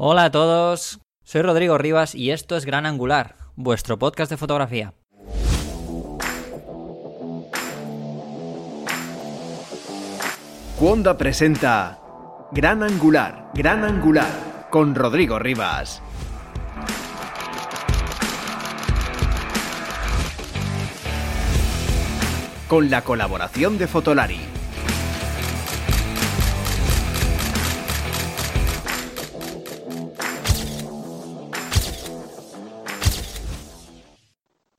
Hola a todos, soy Rodrigo Rivas y esto es Gran Angular, vuestro podcast de fotografía. Cuonda presenta Gran Angular, Gran Angular, con Rodrigo Rivas. Con la colaboración de Fotolari.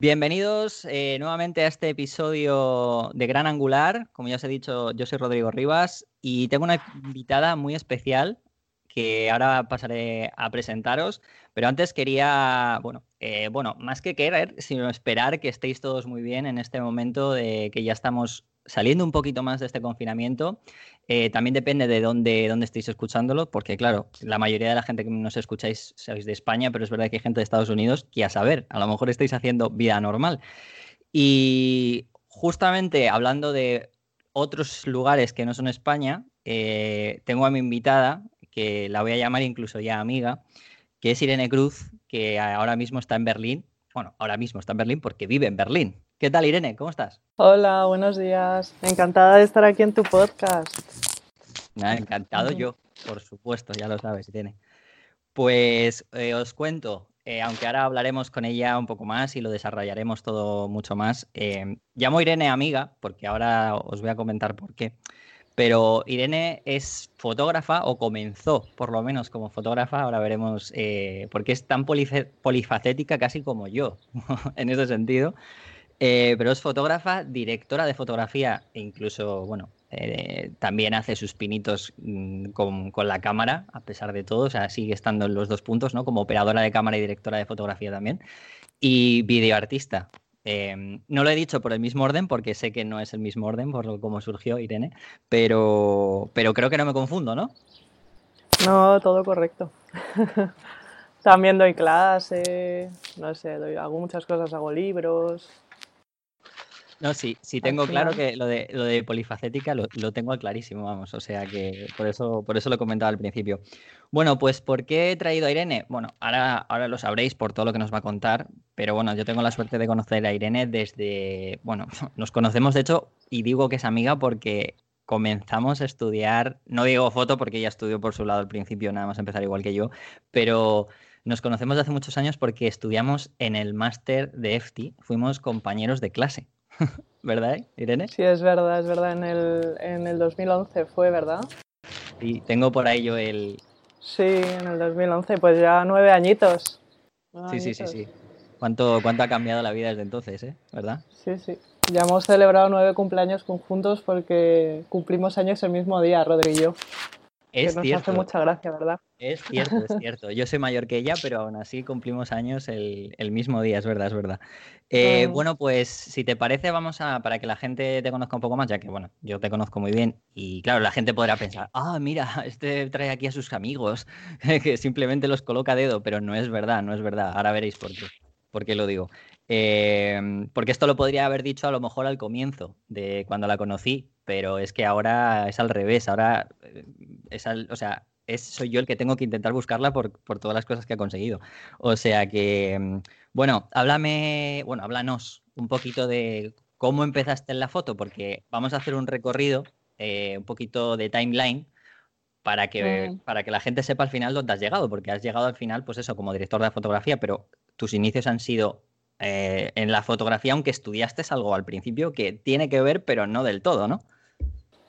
Bienvenidos eh, nuevamente a este episodio de Gran Angular. Como ya os he dicho, yo soy Rodrigo Rivas y tengo una invitada muy especial que ahora pasaré a presentaros. Pero antes quería, bueno, eh, bueno, más que querer, sino esperar que estéis todos muy bien en este momento de que ya estamos saliendo un poquito más de este confinamiento. Eh, también depende de dónde, dónde estéis escuchándolo, porque claro, la mayoría de la gente que nos escucháis sois de España, pero es verdad que hay gente de Estados Unidos que a saber, a lo mejor estáis haciendo vida normal. Y justamente hablando de otros lugares que no son España, eh, tengo a mi invitada, que la voy a llamar incluso ya amiga, que es Irene Cruz, que ahora mismo está en Berlín. Bueno, ahora mismo está en Berlín porque vive en Berlín. ¿Qué tal, Irene? ¿Cómo estás? Hola, buenos días. Encantada de estar aquí en tu podcast. Nada, encantado yo, por supuesto, ya lo sabes, Irene. Pues eh, os cuento, eh, aunque ahora hablaremos con ella un poco más y lo desarrollaremos todo mucho más. Eh, llamo a Irene amiga, porque ahora os voy a comentar por qué. Pero Irene es fotógrafa o comenzó por lo menos como fotógrafa, ahora veremos por qué es tan polifacética casi como yo en ese sentido. Eh, pero es fotógrafa, directora de fotografía e incluso, bueno, eh, también hace sus pinitos mm, con, la cámara, a pesar de todo, o sea, sigue estando en los dos puntos, ¿no? Como operadora de cámara y directora de fotografía también. Y videoartista. Em, no lo he dicho por el mismo orden, porque sé que no es el mismo orden por lo como surgió Irene, pero, pero creo que no me confundo, ¿no? No, todo correcto. También doy clase, no sé, hago muchas cosas, hago libros, no, sí, sí tengo claro que lo de, lo de polifacética lo, tengo clarísimo, vamos, o sea que por eso, por eso lo comentaba al principio. Bueno, pues ¿por qué he traído a Irene? Bueno, ahora, ahora lo sabréis por todo lo que nos va a contar, pero bueno, yo tengo la suerte de conocer a Irene desde, bueno, nos conocemos de hecho y digo que es amiga porque comenzamos a estudiar, no digo foto porque ella estudió por su lado al principio, nada más empezar igual que yo, pero nos conocemos de hace muchos años porque estudiamos en el máster de EFTI, fuimos compañeros de clase. ¿Verdad, Irene? Sí, es verdad, es verdad. En el, en el 2011 fue, ¿verdad? Sí, tengo por ahí yo el... Sí, en el 2011, pues ya nueve añitos. sí, sí, sí, sí. ¿Cuánto, ¿Cuánto ha cambiado la vida desde entonces, eh? ¿Verdad? Sí, sí. Ya hemos celebrado nueve cumpleaños conjuntos porque cumplimos años el mismo día, Rodrigo es nos cierto. hace mucha gracia, ¿verdad? Es cierto, es cierto. Yo soy mayor que ella, pero aún así cumplimos años el, mismo día, es verdad, es verdad. Eh, bueno, pues si te parece, vamos a, para que la gente te conozca un poco más, ya que, bueno, yo te conozco muy bien y claro, la gente podrá pensar, ah, mira, este trae aquí a sus amigos, que simplemente los coloca a dedo, pero no es verdad, no es verdad. Ahora veréis por qué, por qué lo digo. Em, porque esto lo podría haber dicho a lo mejor al comienzo de cuando la conocí, pero es que ahora es al revés, ahora o sea, es, soy yo el que tengo que intentar buscarla por, todas las cosas que ha conseguido. O sea que, em, bueno, háblame, bueno, háblanos un poquito de cómo empezaste en la foto, porque vamos a hacer un recorrido, eh, un poquito de timeline, para que, mm. para que la gente sepa al final dónde has llegado, porque has llegado al final, pues eso, como director de fotografía, pero tus inicios han sido eh, en la fotografía, aunque estudiaste algo al principio que tiene que ver, pero no del todo, ¿no?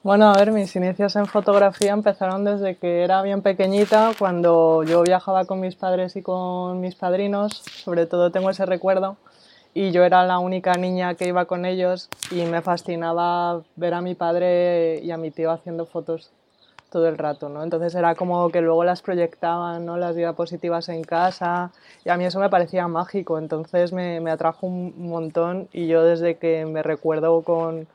Bueno, a ver, mis inicios en fotografía empezaron desde que era bien pequeñita, cuando yo viajaba con mis padres y con mis padrinos, sobre todo tengo ese recuerdo, y yo era la única niña que iba con ellos y me fascinaba ver a mi padre y a mi tío haciendo fotos todo el rato, ¿no? Entonces era como que luego las proyectaban, ¿no? Las diapositivas en casa y a mí eso me parecía mágico, entonces me, me atrajo un montón y yo desde que me recuerdo con,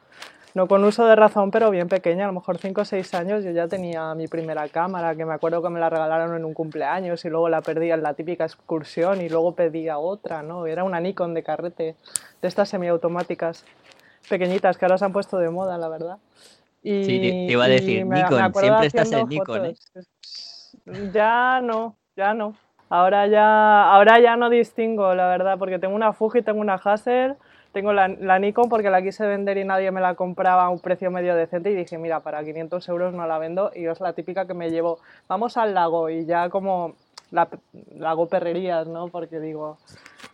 no con uso de razón, pero bien pequeña, a lo mejor 5 o 6 años, yo ya tenía mi primera cámara, que me acuerdo que me la regalaron en un cumpleaños y luego la perdí en la típica excursión y luego pedía otra, ¿no? Era una Nikon de carrete, de estas semiautomáticas pequeñitas que ahora se han puesto de moda, la verdad. Y, sí, te iba a decir, Nikon, siempre estás en Nikon, ¿eh? Ya no, Ya no. Ahora ya, ahora ya no distingo, la verdad, porque tengo una Fuji, tengo una Hassel, tengo la, Nikon porque la quise vender y nadie me la compraba a un precio medio decente y dije, mira, para 500 euros no la vendo y es la típica que me llevo, vamos al lago y ya como la, hago perrerías, ¿no? Porque digo,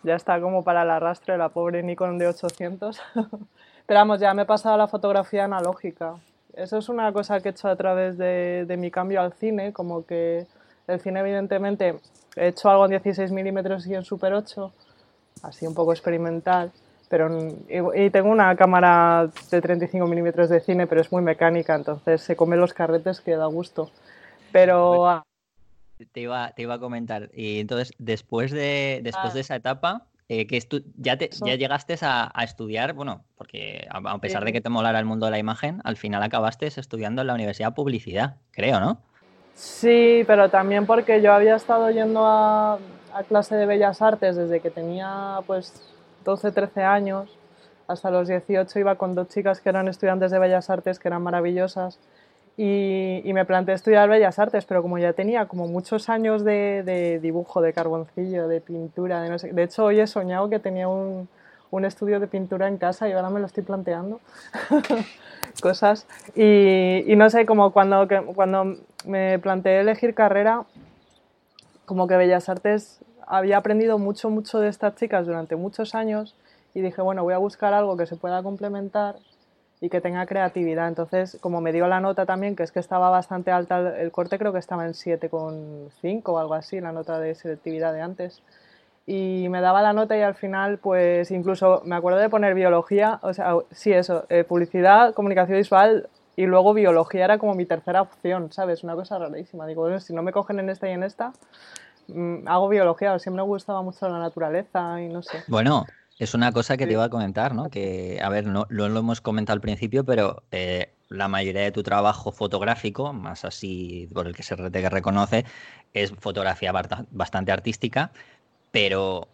ya está como para el arrastre la pobre Nikon de 800. Pero vamos, ya me he pasado a la fotografía analógica. Eso es una cosa que he hecho a través de, de mi cambio al cine, como que el cine evidentemente he hecho algo en 16 milímetros y en Super 8, así un poco experimental, pero y, tengo una cámara de 35 milímetros de cine, pero es muy mecánica, entonces se come los carretes que da gusto. Pero... Ah, te iba, te iba a comentar, y entonces después de, después de ah. esa etapa, eh, que ya, te, ya llegaste a, estudiar, bueno, porque a, pesar de que te molara el mundo de la imagen, al final acabaste estudiando en la Universidad Publicidad, creo, ¿no? Sí, pero también porque yo había estado yendo a, clase de Bellas Artes desde que tenía pues 12, 13 años. Hasta los 18 iba con dos chicas que eran estudiantes de Bellas Artes, que eran maravillosas. Y, me planteé estudiar Bellas Artes, pero como ya tenía como muchos años de, dibujo, de carboncillo, de pintura, de no sé, hecho hoy he soñado que tenía un, estudio de pintura en casa y ahora me lo estoy planteando. cosas. Y, y, no sé, como cuando, cuando me planteé elegir carrera, como que Bellas Artes había aprendido mucho, mucho de estas chicas durante muchos años y dije, bueno, voy a buscar algo que se pueda complementar y que tenga creatividad. Entonces, como me dio la nota también, que es que estaba bastante alta, el corte creo que estaba en 7,5 o algo así, la nota de selectividad de antes y me daba la nota y al final, pues incluso me acuerdo de poner biología, o sea, sí, eso, eh, publicidad, comunicación visual y luego biología era como mi tercera opción, ¿sabes? Una cosa rarísima. Digo, bueno, si no me cogen en esta y en esta, hago biología, siempre me gustaba mucho la naturaleza y no sé. Bueno, es una cosa que te iba a comentar, ¿no? Que, a ver, no, lo, hemos comentado al principio, pero eh, la mayoría de tu trabajo fotográfico, más así por el que se te reconoce, es fotografía bastante artística, pero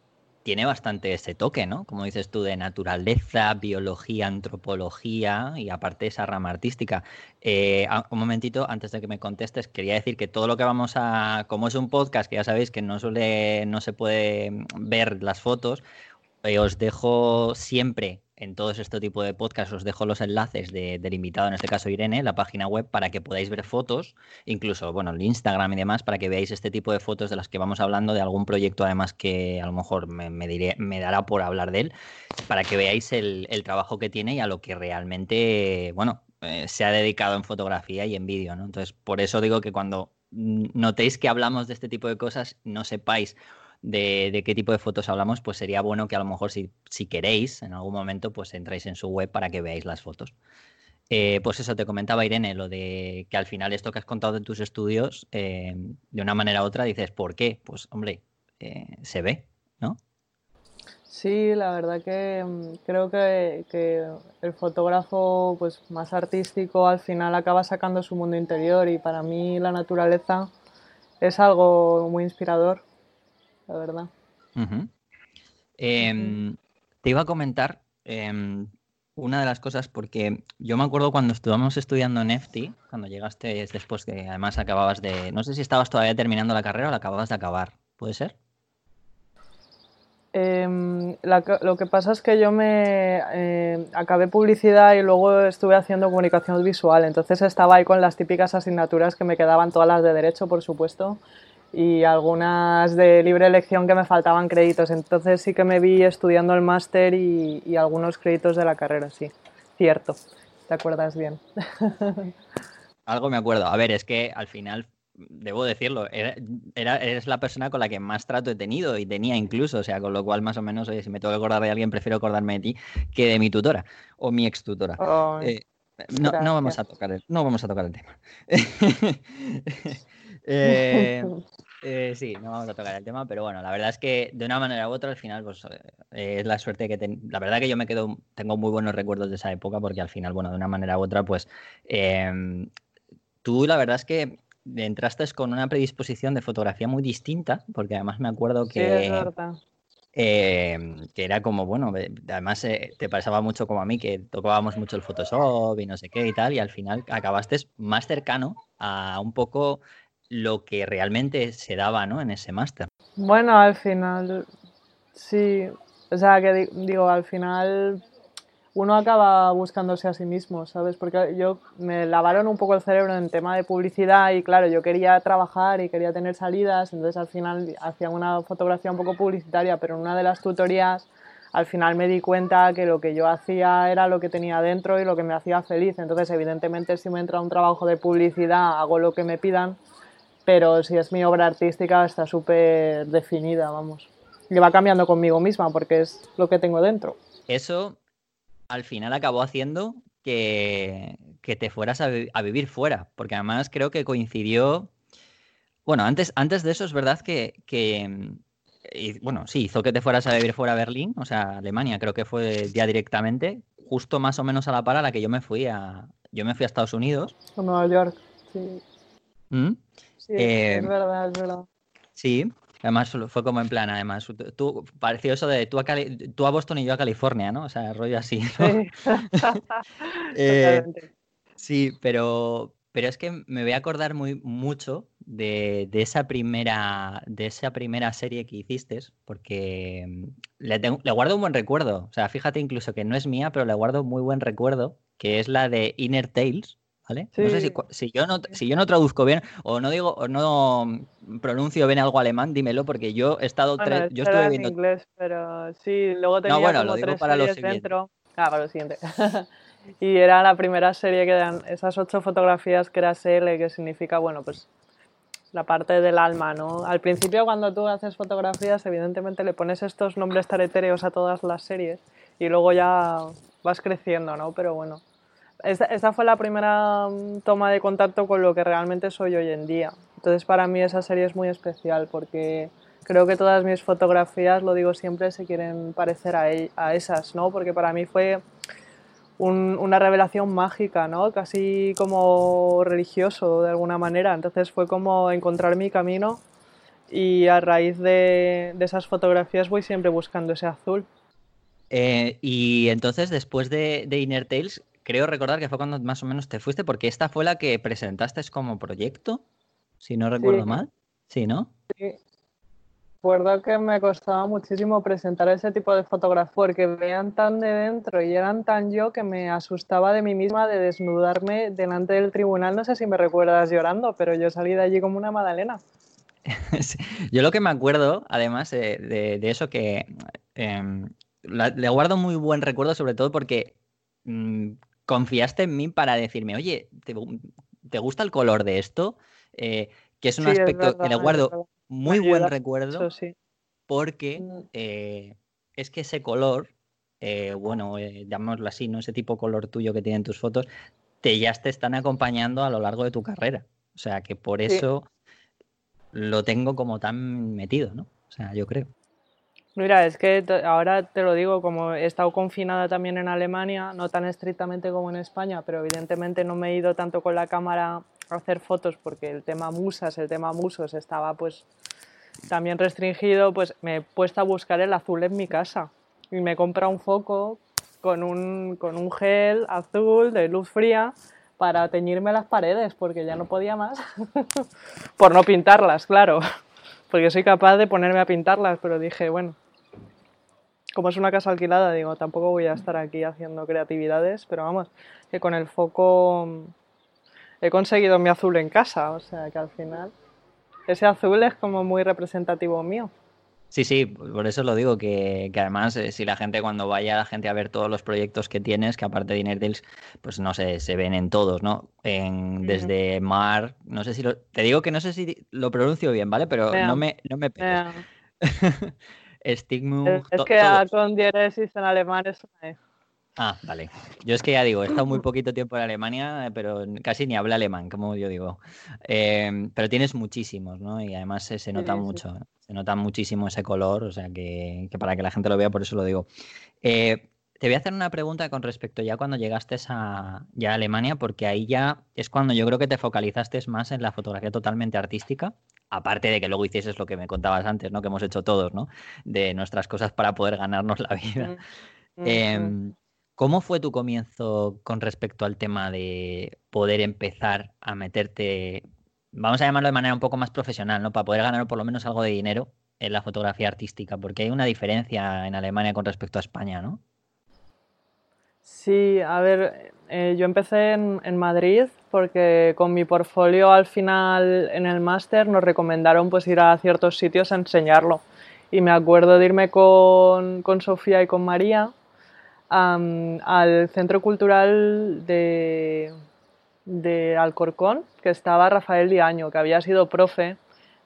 tiene bastante ese toque, ¿no? Como dices tú, de naturaleza, biología, antropología y aparte esa rama artística. Eh, un momentito, antes de que me contestes, quería decir que todo lo que vamos a, como es un podcast que ya sabéis que no suele, no se puede ver las fotos, eh, os dejo siempre en todos este tipo de podcasts os dejo los enlaces del invitado, en este caso Irene, la página web para que podáis ver fotos, incluso, bueno, el Instagram y demás, para que veáis este tipo de fotos de las que vamos hablando, de algún proyecto además que a lo mejor me, diré, me dará por hablar de él, para que veáis el, trabajo que tiene y a lo que realmente, bueno, eh, se ha dedicado en fotografía y en vídeo, ¿no? Entonces, por eso digo que cuando notéis que hablamos de este tipo de cosas, no sepáis de, qué tipo de fotos hablamos, pues sería bueno que a lo mejor si, si queréis, en algún momento, pues entráis en su web para que veáis las fotos. Eh, pues eso, te comentaba Irene, lo de que al final esto que has contado de tus estudios, eh, de una manera u otra dices, ¿por qué? Pues hombre, eh, se ve, ¿no? Sí, la verdad que mm, creo que, que, el fotógrafo pues, más artístico al final acaba sacando su mundo interior y para mí la naturaleza es algo muy inspirador la verdad. Em, te iba a comentar em, una de las cosas, porque yo me acuerdo cuando estuvimos estudiando en EFTI, cuando llegaste después que además acababas de, no sé si estabas todavía terminando la carrera o la acababas de acabar, ¿puede ser? Em, lo que pasa es que yo me acabé publicidad y luego estuve haciendo comunicación visual, entonces estaba ahí con las típicas asignaturas que me quedaban todas las de derecho, por supuesto, y algunas de libre elección que me faltaban créditos. Entonces sí que me vi estudiando el máster y, algunos créditos de la carrera, sí. Cierto, te acuerdas bien. Algo me acuerdo. A ver, es que al final, debo decirlo, era, eres la persona con la que más trato he tenido y tenía incluso, o sea, con lo cual más o menos, oye, si me tengo que acordar de alguien, prefiero acordarme de ti que de mi tutora o mi ex tutora. Eh, no, no, vamos a tocar el, no vamos a tocar el tema. Eh, eh, sí, no vamos a tocar el tema, pero bueno, la verdad es que de una manera u otra al final, pues eh, es la suerte que ten... la verdad que yo me quedo, tengo muy buenos recuerdos de esa época porque al final, bueno, de una manera u otra, pues em, tú la verdad es que entraste con una predisposición de fotografía muy distinta, porque además me acuerdo que... Em, que era como, bueno, además te pasaba mucho como a mí, que tocábamos mucho el Photoshop y no sé qué y tal, y al final acabaste más cercano a un poco lo que realmente se daba ¿no? en ese máster. Bueno, al final, sí, o sea, que digo, al final uno acaba buscándose a sí mismo, ¿sabes? Porque yo me lavaron un poco el cerebro en tema de publicidad y claro, yo quería trabajar y quería tener salidas, entonces al final hacía una fotografía un poco publicitaria, pero en una de las tutorías al final me di cuenta que lo que yo hacía era lo que tenía dentro y lo que me hacía feliz. Entonces, evidentemente, si me entra un trabajo de publicidad, hago lo que me pidan, pero si es mi obra artística, está súper definida, vamos. Y va cambiando conmigo misma porque es lo que tengo dentro. Eso al final acabó haciendo que, te fueras a, vivir fuera, porque además creo que coincidió. Bueno, antes, antes de eso es verdad que, que bueno, sí, hizo que te fueras a vivir fuera a Berlín, o sea, Alemania, creo que fue ya directamente, justo más o menos a la par a la que yo me fui a, yo me fui a Estados Unidos. A Nueva York, sí. ¿Mm? Sí, es eh, verdad, es verdad. Sí, además fue como en plan, además, tú, pareció eso de tú a, tú a Boston y yo a California, ¿no? O sea, rollo así. Sí, eh, sí pero, pero es que me voy a acordar muy mucho de, esa primera de esa primera serie que hiciste, porque mm, le, le, guardo un buen recuerdo. O sea, fíjate incluso que no es mía, pero le guardo muy buen recuerdo, que es la de Inner Tales. ¿Vale? No sé si, yo no, si yo no traduzco bien o no digo o no pronuncio bien algo alemán, dímelo porque yo he estado tres, yo estuve viendo en inglés, pero sí, luego tenía no, bueno, como lo digo tres para series dentro. Ah, para lo siguiente. y era la primera serie que dan esas ocho fotografías que era SL, que significa, bueno, pues la parte del alma, ¿no? Al principio cuando tú haces fotografías, evidentemente le pones estos nombres tan etéreos a todas las series y luego ya vas creciendo, ¿no? Pero bueno, esta, fue la primera mm, toma de contacto con lo que realmente soy hoy en día. Entonces para mí esa serie es muy especial porque creo que todas mis fotografías, lo digo siempre, se quieren parecer a, e, a esas, ¿no? Porque para mí fue una revelación mágica, ¿no? Casi como religioso de alguna manera. Entonces fue como encontrar mi camino y a raíz de, esas fotografías voy siempre buscando ese azul. Eh, y entonces después de, de, Inner Tales, creo recordar que fue cuando más o menos te fuiste, porque esta fue la que presentaste como proyecto, si no recuerdo mal. Sí, ¿no? Sí, recuerdo que me costaba muchísimo presentar ese tipo de fotografías porque veían tan de dentro y eran tan yo que me asustaba de mí misma de desnudarme delante del tribunal. No sé si me recuerdas llorando, pero yo salí de allí como una magdalena. Yo lo que me acuerdo, además de, eso, que em, le guardo muy buen recuerdo, sobre todo porque mm, confiaste en mí para decirme, oye, ¿te, gusta el color de esto? Eh, que es un aspecto que le guardo muy buen recuerdo porque mm. eh, es que ese color, eh, bueno, llamémoslo así, ¿no? Ese tipo de color tuyo que tienen tus fotos, te ya te están acompañando a lo largo de tu carrera. O sea que por eso lo tengo como tan metido, ¿no? O sea, yo creo. Mira, es que ahora te lo digo, como he estado confinada también en Alemania, no tan estrictamente como en España, pero evidentemente no me he ido tanto con la cámara hacer fotos porque el tema musas, el tema musos estaba pues también restringido, pues me he puesto a buscar el azul en mi casa y me he comprado un foco con un, con un gel azul de luz fría para teñirme las paredes porque ya no podía más, por no pintarlas, claro, porque soy capaz de ponerme a pintarlas, pero dije, bueno, como es una casa alquilada, digo, tampoco voy a estar aquí haciendo creatividades, pero vamos, que con el foco he conseguido mi azul en casa, o sea que al final ese azul es como muy representativo mío. Sí, sí, por eso lo digo, que, además eh, si la gente cuando vaya la gente a ver todos los proyectos que tienes, que aparte de Inner pues no sé, se ven en todos, ¿no? En, Desde Mar, no sé si lo, te digo que no sé si lo pronuncio bien, ¿vale? Pero no me, no me pegues. Stigmu, es, que con diéresis en alemán es una Ah, vale. Yo es que ya digo, he estado muy poquito tiempo en Alemania, pero casi ni hablo alemán, como yo digo. Em, pero tienes muchísimos, ¿no? Y además se, nota mucho, se nota muchísimo ese color, o sea que, para que la gente lo vea, por eso lo digo. Eh, te voy a hacer una pregunta con respecto ya cuando llegaste a, ya a Alemania, porque ahí ya es cuando yo creo que te focalizaste más en la fotografía totalmente artística, aparte de que luego hicieses lo que me contabas antes, ¿no? Que hemos hecho todos, ¿no? De nuestras cosas para poder ganarnos la vida. Em, ¿Cómo fue tu comienzo con respecto al tema de poder empezar a meterte vamos a llamarlo de manera un poco más profesional, ¿no? Para poder ganar por lo menos algo de dinero en la fotografía artística, porque hay una diferencia en Alemania con respecto a España, ¿no? Sí, a ver, eh, yo empecé en, Madrid porque con mi portfolio al final en el máster nos recomendaron pues ir a ciertos sitios a enseñarlo. Y me acuerdo de irme con, con Sofía y con María al Centro Cultural de, de Alcorcón, que estaba Rafael Diaño, que había sido profe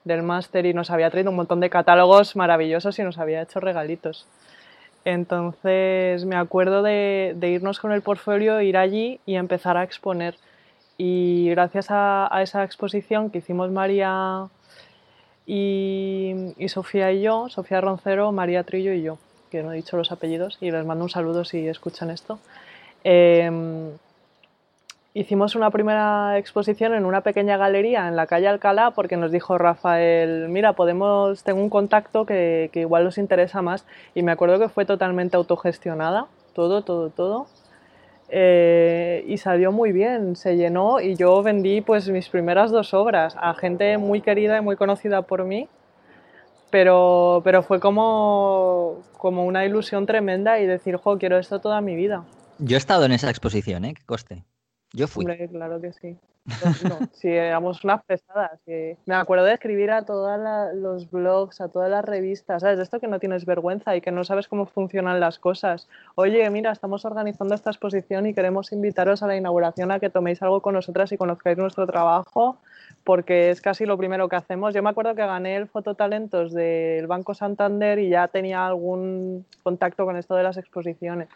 del máster y nos había traído un montón de catálogos maravillosos y nos había hecho regalitos. Entonces me acuerdo de, irnos con el portfolio, ir allí y empezar a exponer. Y gracias a, esa exposición que hicimos María y, Sofía y yo, Sofía Roncero, María Trillo y yo, que no he dicho los apellidos y les mando un saludo si escuchan esto. Em, Hicimos una primera exposición en una pequeña galería en la calle Alcalá porque nos dijo Rafael, mira, podemos, tengo un contacto que, que igual os interesa más y me acuerdo que fue totalmente autogestionada, todo, todo, todo. Eh, y salió muy bien, se llenó y yo vendí pues mis primeras dos obras a gente muy querida y muy conocida por mí, pero, pero fue como, como una ilusión tremenda y decir, jo, quiero esto toda mi vida. Yo he estado en esa exposición, ¿eh? ¿Qué coste? Yo fui. claro que sí. No, sí, éramos unas pesadas. Me acuerdo de escribir a todos los blogs, a todas las revistas, ¿sabes? Esto que no tienes vergüenza y que no sabes cómo funcionan las cosas. Oye, mira, estamos organizando esta exposición y queremos invitaros a la inauguración a que toméis algo con nosotras y conozcáis nuestro trabajo, porque es casi lo primero que hacemos. Yo me acuerdo que gané el Fototalentos del Banco Santander y ya tenía algún contacto con esto de las exposiciones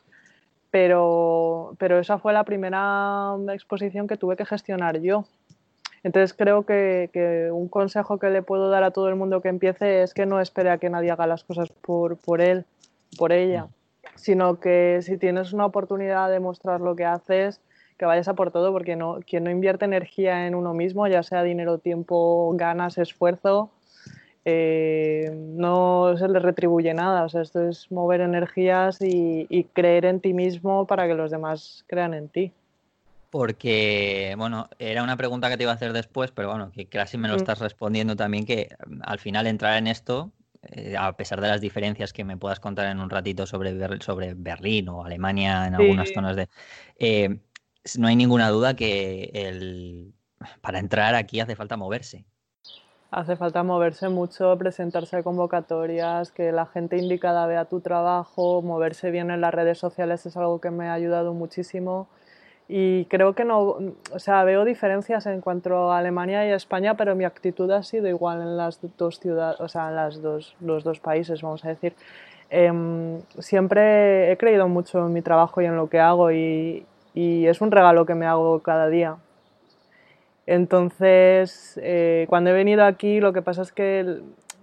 pero, pero esa fue la primera exposición que tuve que gestionar yo. Entonces creo que, un consejo que le puedo dar a todo el mundo que empiece es que no espere a que nadie haga las cosas por, por él, por ella, sino que si tienes una oportunidad de mostrar lo que haces, que vayas a por todo, porque no, quien no invierte energía en uno mismo, ya sea dinero, tiempo, ganas, esfuerzo, eh, no se le retribuye nada. O sea, esto es mover energías y, creer en ti mismo para que los demás crean en ti. Porque, bueno, era una pregunta que te iba a hacer después, pero bueno, que casi me lo mm. estás respondiendo también, que mm, al final entrar en esto, eh, a pesar de las diferencias que me puedas contar en un ratito sobre, sobre Berlín o Alemania en algunas zonas de... Eh, no hay ninguna duda que el, para entrar aquí hace falta moverse hace falta moverse mucho, presentarse a convocatorias, que la gente indicada vea tu trabajo, moverse bien en las redes sociales es algo que me ha ayudado muchísimo. Y creo que no, o sea, veo diferencias en cuanto a Alemania y España, pero mi actitud ha sido igual en las dos ciudades, o sea, en las dos, los dos países, vamos a decir. Em, siempre he creído mucho en mi trabajo y en lo que hago y, y es un regalo que me hago cada día. Entonces, eh, cuando he venido aquí, lo que pasa es que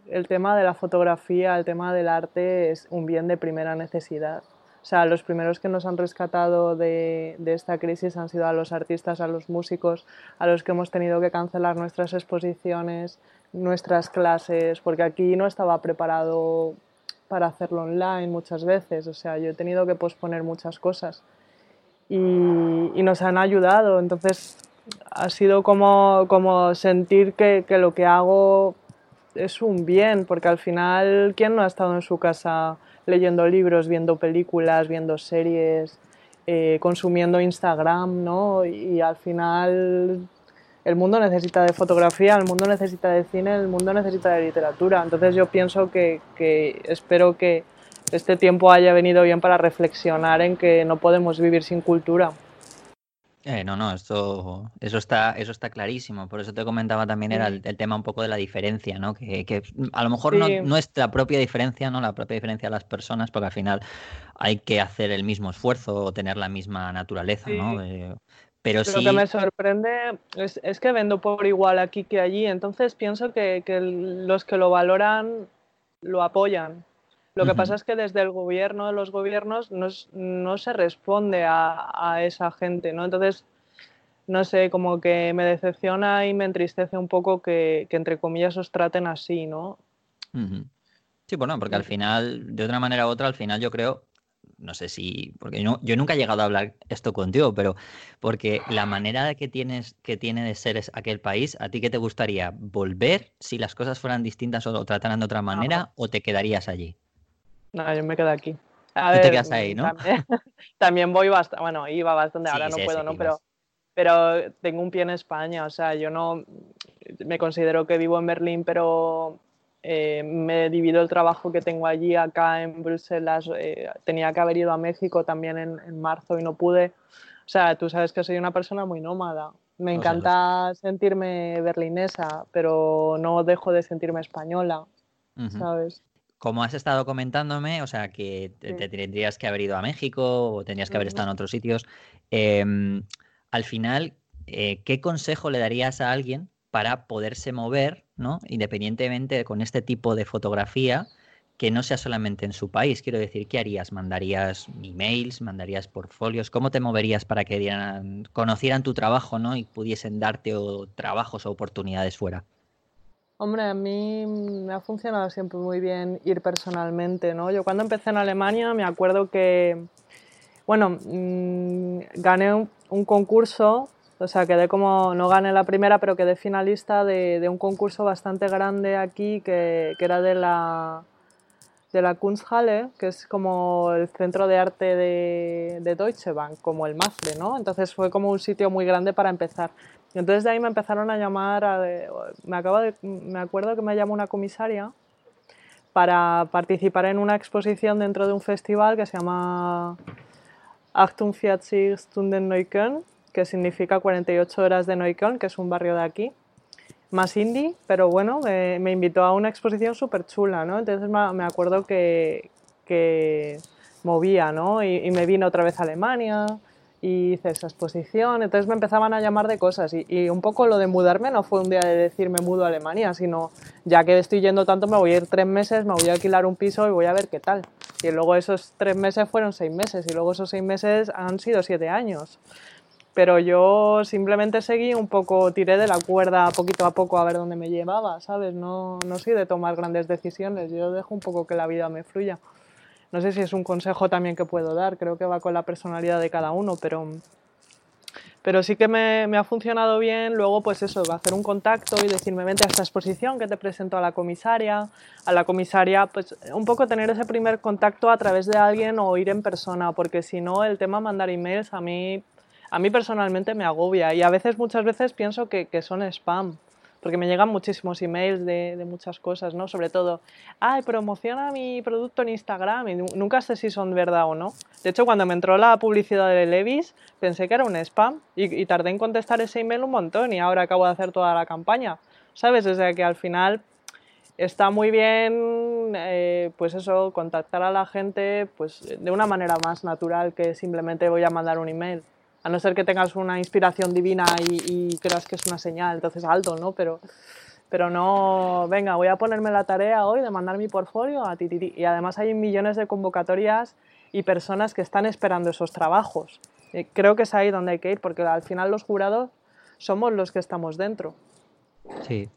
el, tema de la fotografía, el tema del arte es un bien de primera necesidad. O sea, los primeros que nos han rescatado de, esta crisis han sido a los artistas, a los músicos, a los que hemos tenido que cancelar nuestras exposiciones, nuestras clases, porque aquí no estaba preparado para hacerlo online muchas veces. O sea, yo he tenido que posponer muchas cosas y, y nos han ayudado. Entonces, ha sido como, como sentir que, que, lo que hago es un bien, porque al final, ¿quién no ha estado en su casa leyendo libros, viendo películas, viendo series, eh, consumiendo Instagram, ¿no? Y, al final el mundo necesita de fotografía, el mundo necesita de cine, el mundo necesita de literatura. Entonces yo pienso que, que espero que este tiempo haya venido bien para reflexionar en que no podemos vivir sin cultura. Eh, no, no, esto, eso está, eso está clarísimo. Por eso te comentaba también era el, tema un poco de la diferencia, ¿no? Que, a lo mejor no, no, es la propia diferencia, ¿no? La propia diferencia de las personas, porque al final hay que hacer el mismo esfuerzo o tener la misma naturaleza, ¿no? Eh, pero sí. Lo que me sorprende es, es, que vendo por igual aquí que allí. Entonces pienso que, que los que lo valoran lo apoyan. Lo que pasa es que desde el gobierno, los gobiernos, no, se responde a, esa gente, ¿no? Entonces, no sé, como que me decepciona y me entristece un poco que, entre comillas os traten así, ¿no? Sí, bueno, porque al final, de una manera u otra, al final yo creo, no sé si, porque yo nunca he llegado a hablar esto contigo, pero porque la manera que tienes que tiene de ser aquel país, ¿a ti qué te gustaría? ¿Volver si las cosas fueran distintas o, trataran de otra manera o te quedarías allí? No, yo me quedo aquí. A Tú te quedas ahí, ¿no? También, voy bastante, bueno, iba bastante, ahora no puedo, ¿no? Pero, pero tengo un pie en España, o sea, yo no me considero que vivo en Berlín, pero eh, me divido el trabajo que tengo allí, acá en Bruselas. Eh, tenía que haber ido a México también en, marzo y no pude. O sea, tú sabes que soy una persona muy nómada. Me encanta sentirme berlinesa, pero no dejo de sentirme española, ¿sabes? Como has estado comentándome, o sea, que te, tendrías que haber ido a México o tendrías que haber estado en otros sitios. Em, al final, eh, ¿qué consejo le darías a alguien para poderse mover, ¿no? Independientemente con este tipo de fotografía, que no sea solamente en su país. Quiero decir, ¿qué harías? ¿Mandarías emails? ¿Mandarías portfolios? ¿Cómo te moverías para que dieran, conocieran tu trabajo ¿no? y pudiesen darte trabajos o oportunidades fuera? Hombre, a mí me ha funcionado siempre muy bien ir personalmente, ¿no? Yo cuando empecé en Alemania me acuerdo que, bueno, mm, gané un concurso o sea, quedé como, no gané la primera, pero quedé finalista de, un concurso bastante grande aquí que, era de la, de la Kunsthalle, que es como el centro de arte de, de Deutsche Bank, como el MAFRE, ¿no? Entonces fue como un sitio muy grande para empezar. Y entonces de ahí me empezaron a llamar, me, acabo de, me acuerdo que me llamó una comisaria para participar en una exposición dentro de un festival que se llama 48 Stunden Neukölln, que significa 48 horas de Neukölln, que es un barrio de aquí, más indie, pero bueno, me, invitó a una exposición súper chula, ¿no? Entonces me, acuerdo que, que movía, ¿no? Y, me vine otra vez a Alemania y hice esa exposición, entonces me empezaban a llamar de cosas y, un poco lo de mudarme no fue un día de decir me mudo a Alemania, sino ya que estoy yendo tanto me voy a ir tres meses, me voy a alquilar un piso y voy a ver qué tal. Y luego esos tres meses fueron seis meses y luego esos seis meses han sido siete años pero yo simplemente seguí un poco, tiré de la cuerda poquito a poco a ver dónde me llevaba, ¿sabes? No, no soy de tomar grandes decisiones, yo dejo un poco que la vida me fluya. No sé si es un consejo también que puedo dar, creo que va con la personalidad de cada uno, pero, pero sí que me, ha funcionado bien. Luego, pues eso, hacer un contacto y decirme, vente a esta exposición que te presento a la comisaria. A la comisaria, pues un poco tener ese primer contacto a través de alguien o ir en persona, porque si no, el tema mandar emails a mí a mí personalmente me agobia y a veces, muchas veces pienso que, son spam, porque me llegan muchísimos emails de, muchas cosas, ¿no? Sobre todo, ay, promociona mi producto en Instagram y nunca sé si son verdad o no. De hecho, cuando me entró la publicidad de Levis, pensé que era un spam y, tardé en contestar ese email un montón y ahora acabo de hacer toda la campaña, ¿sabes? O sea que al final está muy bien, eh, pues eso, contactar a la gente pues de una manera más natural que simplemente voy a mandar un email a no ser que tengas una inspiración divina y, creas que es una señal, entonces alto, ¿no? Pero, pero no, venga, voy a ponerme la tarea hoy de mandar mi portfolio a ti, Y además hay millones de convocatorias y personas que están esperando esos trabajos. creo que es ahí donde hay que ir, porque al final los jurados somos los que estamos dentro. Sí.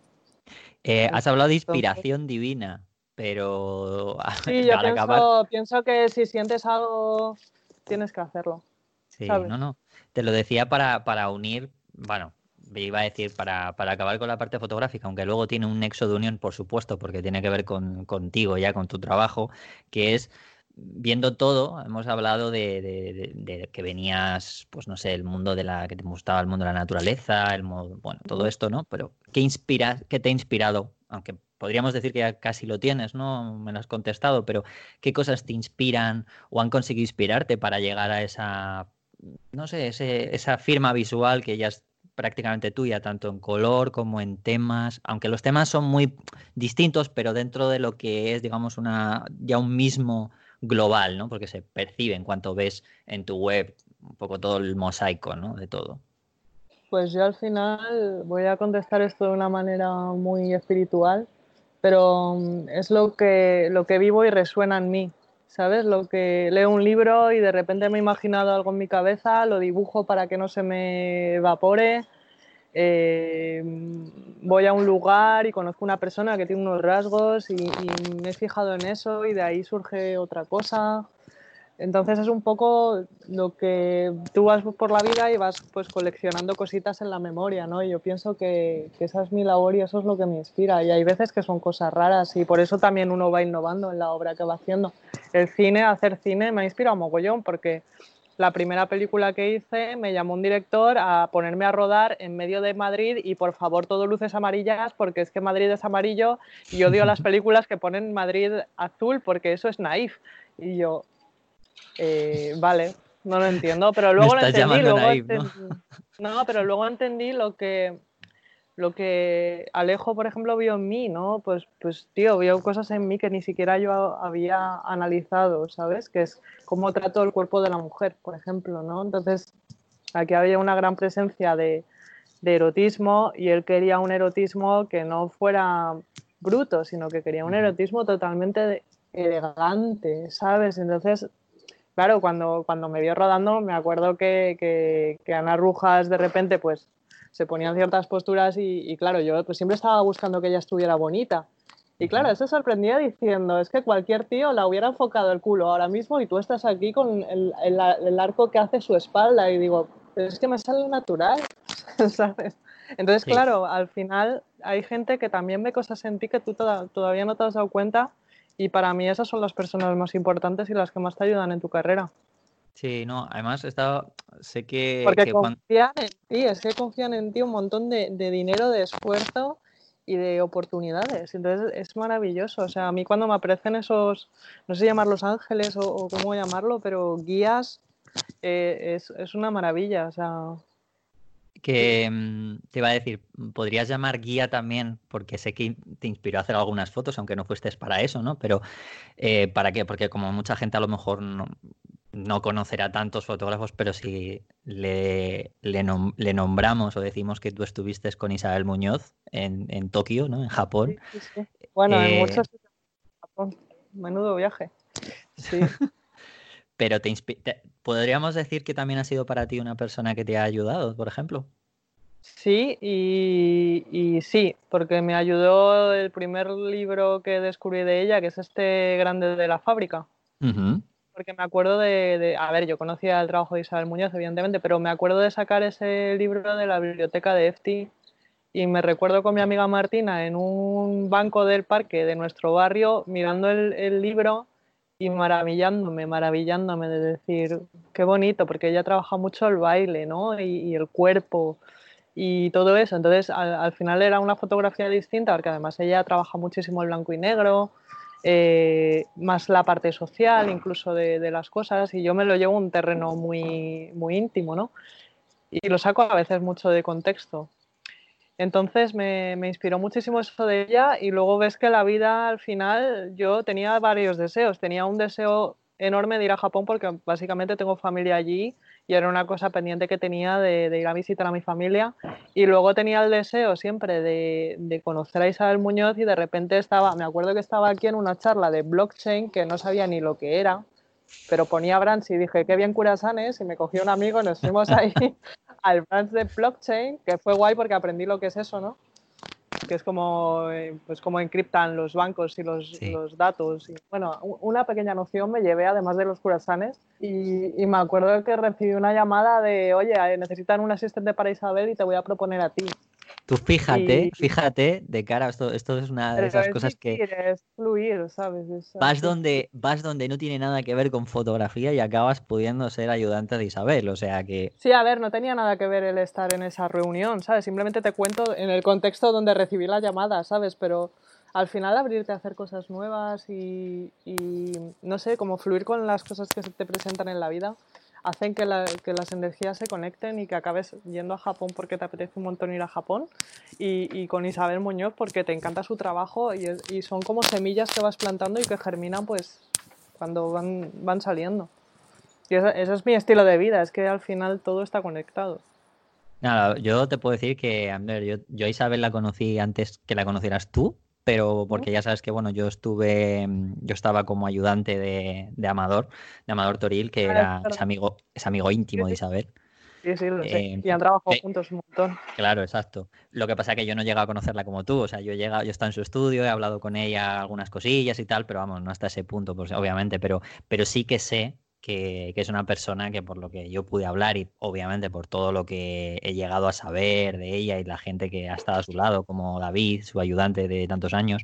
Eh, has hablado de inspiración divina, pero... Sí, yo pienso, pienso que si sientes algo, tienes que hacerlo. Sí, no, no. Te lo decía para, para unir, bueno, iba a decir para, para, acabar con la parte fotográfica, aunque luego tiene un nexo de unión, por supuesto, porque tiene que ver con, contigo ya, con tu trabajo, que es viendo todo, hemos hablado de, que venías, pues no sé, el mundo de la, que te gustaba el mundo de la naturaleza, el modo, bueno, todo esto, ¿no? Pero ¿qué inspira, qué te ha inspirado? Aunque podríamos decir que ya casi lo tienes, ¿no? Me lo has contestado, pero ¿qué cosas te inspiran o han conseguido inspirarte para llegar a esa no sé, esa firma visual que ya es prácticamente tuya, tanto en color como en temas, aunque los temas son muy distintos, pero dentro de lo que es, digamos, una ya un mismo global, ¿no? Porque se percibe en cuanto ves en tu web un poco todo el mosaico, ¿no? De todo. Pues yo al final voy a contestar esto de una manera muy espiritual, pero mm, es lo que, lo que vivo y resuena en mí. ¿Sabes? Lo que leo un libro y de repente me he imaginado algo en mi cabeza, lo dibujo para que no se me evapore. Eh, voy a un lugar y conozco una persona que tiene unos rasgos y, me he fijado en eso y de ahí surge otra cosa. Entonces es un poco lo que tú vas por la vida y vas pues coleccionando cositas en la memoria, ¿no? Y yo pienso que, que, esa es mi labor y eso es lo que me inspira. Y hay veces que son cosas raras y por eso también uno va innovando en la obra que va haciendo. El cine, hacer cine me ha inspirado mogollón porque la primera película que hice me llamó un director a ponerme a rodar en medio de Madrid y por favor todo luces amarillas porque es que Madrid es amarillo y odio las películas que ponen Madrid azul porque eso es naif. Y yo, eh, vale, no lo entiendo, pero luego lo entendí. Luego ¿no? pero luego entendí lo que, lo que Alejo, por ejemplo, vio en mí, ¿no? Pues, pues, tío, vio cosas en mí que ni siquiera yo había analizado, ¿sabes? Que es cómo trato el cuerpo de la mujer, por ejemplo, ¿no? Entonces, aquí había una gran presencia de, de erotismo y él quería un erotismo que no fuera bruto, sino que quería un erotismo totalmente elegante, ¿sabes? Entonces, claro, cuando, cuando me vio rodando, me acuerdo que, que, Ana Rujas de repente pues se ponía en ciertas posturas y, claro, yo pues siempre estaba buscando que ella estuviera bonita. Y claro, se sorprendía diciendo, es que cualquier tío la hubiera enfocado el culo ahora mismo y tú estás aquí con el, el, arco que hace su espalda y digo, es que me sale natural, ¿sabes? Entonces, claro, al final hay gente que también ve cosas en ti que tú todavía no te has dado cuenta y para mí esas son las personas más importantes y las que más te ayudan en tu carrera. Sí, no, además estado, sé que... Porque confían en ti, es que confían en ti un montón de, dinero, de esfuerzo y de oportunidades. Entonces es maravilloso. O sea, a mí cuando me aparecen esos, no sé llamarlos ángeles o, cómo llamarlo, pero guías, eh, es, es, una maravilla. O sea, que mm, te iba a decir, podrías llamar guía también, porque sé que te inspiró a hacer algunas fotos, aunque no fuestes para eso, ¿no? Pero eh, ¿para qué? Porque como mucha gente a lo mejor no, no conocerá tantos fotógrafos, pero si le, le, nombramos o decimos que tú estuviste con Isabel Muñoz en, en Tokio, ¿no? En Japón. Bueno, en eh, muchos Japón. Menudo viaje. Sí. pero te, podríamos decir que también ha sido para ti una persona que te ha ayudado, por ejemplo. Sí, y, sí, porque me ayudó el primer libro que descubrí de ella, que es este grande de la fábrica. Porque me acuerdo de, a ver, yo conocía el trabajo de Isabel Muñoz, evidentemente, pero me acuerdo de sacar ese libro de la biblioteca de EFTI y me recuerdo con mi amiga Martina en un banco del parque de nuestro barrio mirando el libro y maravillándome, maravillándome de decir, qué bonito, porque ella trabaja mucho el baile, ¿no? Y, el cuerpo y todo eso. Entonces, al, final era una fotografía distinta, porque además ella trabaja muchísimo el blanco y negro, eh, más la parte social incluso de, las cosas, y yo me lo llevo a un terreno muy, muy íntimo, ¿no? Y lo saco a veces mucho de contexto. Entonces me, inspiró muchísimo eso de ella y luego ves que la vida al final yo tenía varios deseos. Tenía un deseo enorme de ir a Japón porque básicamente tengo familia allí y era una cosa pendiente que tenía de, ir a visitar a mi familia. Y luego tenía el deseo siempre de, conocer a Isabel Muñoz y de repente estaba, me acuerdo que estaba aquí en una charla de blockchain que no sabía ni lo que era, pero ponía branch y dije, qué bien curasanes, y me cogió un amigo, nos fuimos ahí al branch de blockchain, que fue guay porque aprendí lo que es eso, ¿no? Que es como, eh, pues como encriptan los bancos y los, los, datos. Y, bueno, una pequeña noción me llevé además de los curasanes y, y me acuerdo que recibí una llamada de, oye, necesitan un asistente para Isabel y te voy a proponer a ti. Tú fíjate, fíjate, de cara, esto, esto es una de esas cosas que... Es fluir, ¿sabes? vas, donde, vas donde no tiene nada que ver con fotografía y acabas pudiendo ser ayudante de Isabel, o sea que... Sí, a ver, no tenía nada que ver el estar en esa reunión, ¿sabes? Simplemente te cuento en el contexto donde recibí la llamada, ¿sabes? Pero al final abrirte a hacer cosas nuevas y, y no sé, como fluir con las cosas que se te presentan en la vida hacen que, las energías se conecten y que acabes yendo a Japón porque te apetece un montón ir a Japón y, con Isabel Muñoz porque te encanta su trabajo y, son como semillas que vas plantando y que germinan pues cuando van, van saliendo. Y ese, es mi estilo de vida, es que al final todo está conectado. Nada, yo te puedo decir que, a yo, yo a Isabel la conocí antes que la conocieras tú, pero porque ya sabes que bueno, yo estuve, mm, yo estaba como ayudante de, Amador, de Amador Toril, que ah, era es amigo, es amigo íntimo de Isabel. Sí, sí, lo sé. Eh, y han trabajado juntos un montón. Claro, exacto. Lo que pasa es que yo no he llegado a conocerla como tú. O sea, yo he llegado, yo he estado en su estudio, he hablado con ella algunas cosillas y tal, pero vamos, no hasta ese punto, pues obviamente, pero, pero sí que sé que, es una persona que por lo que yo pude hablar y obviamente por todo lo que he llegado a saber de ella y la gente que ha estado a su lado, como David, su ayudante de tantos años,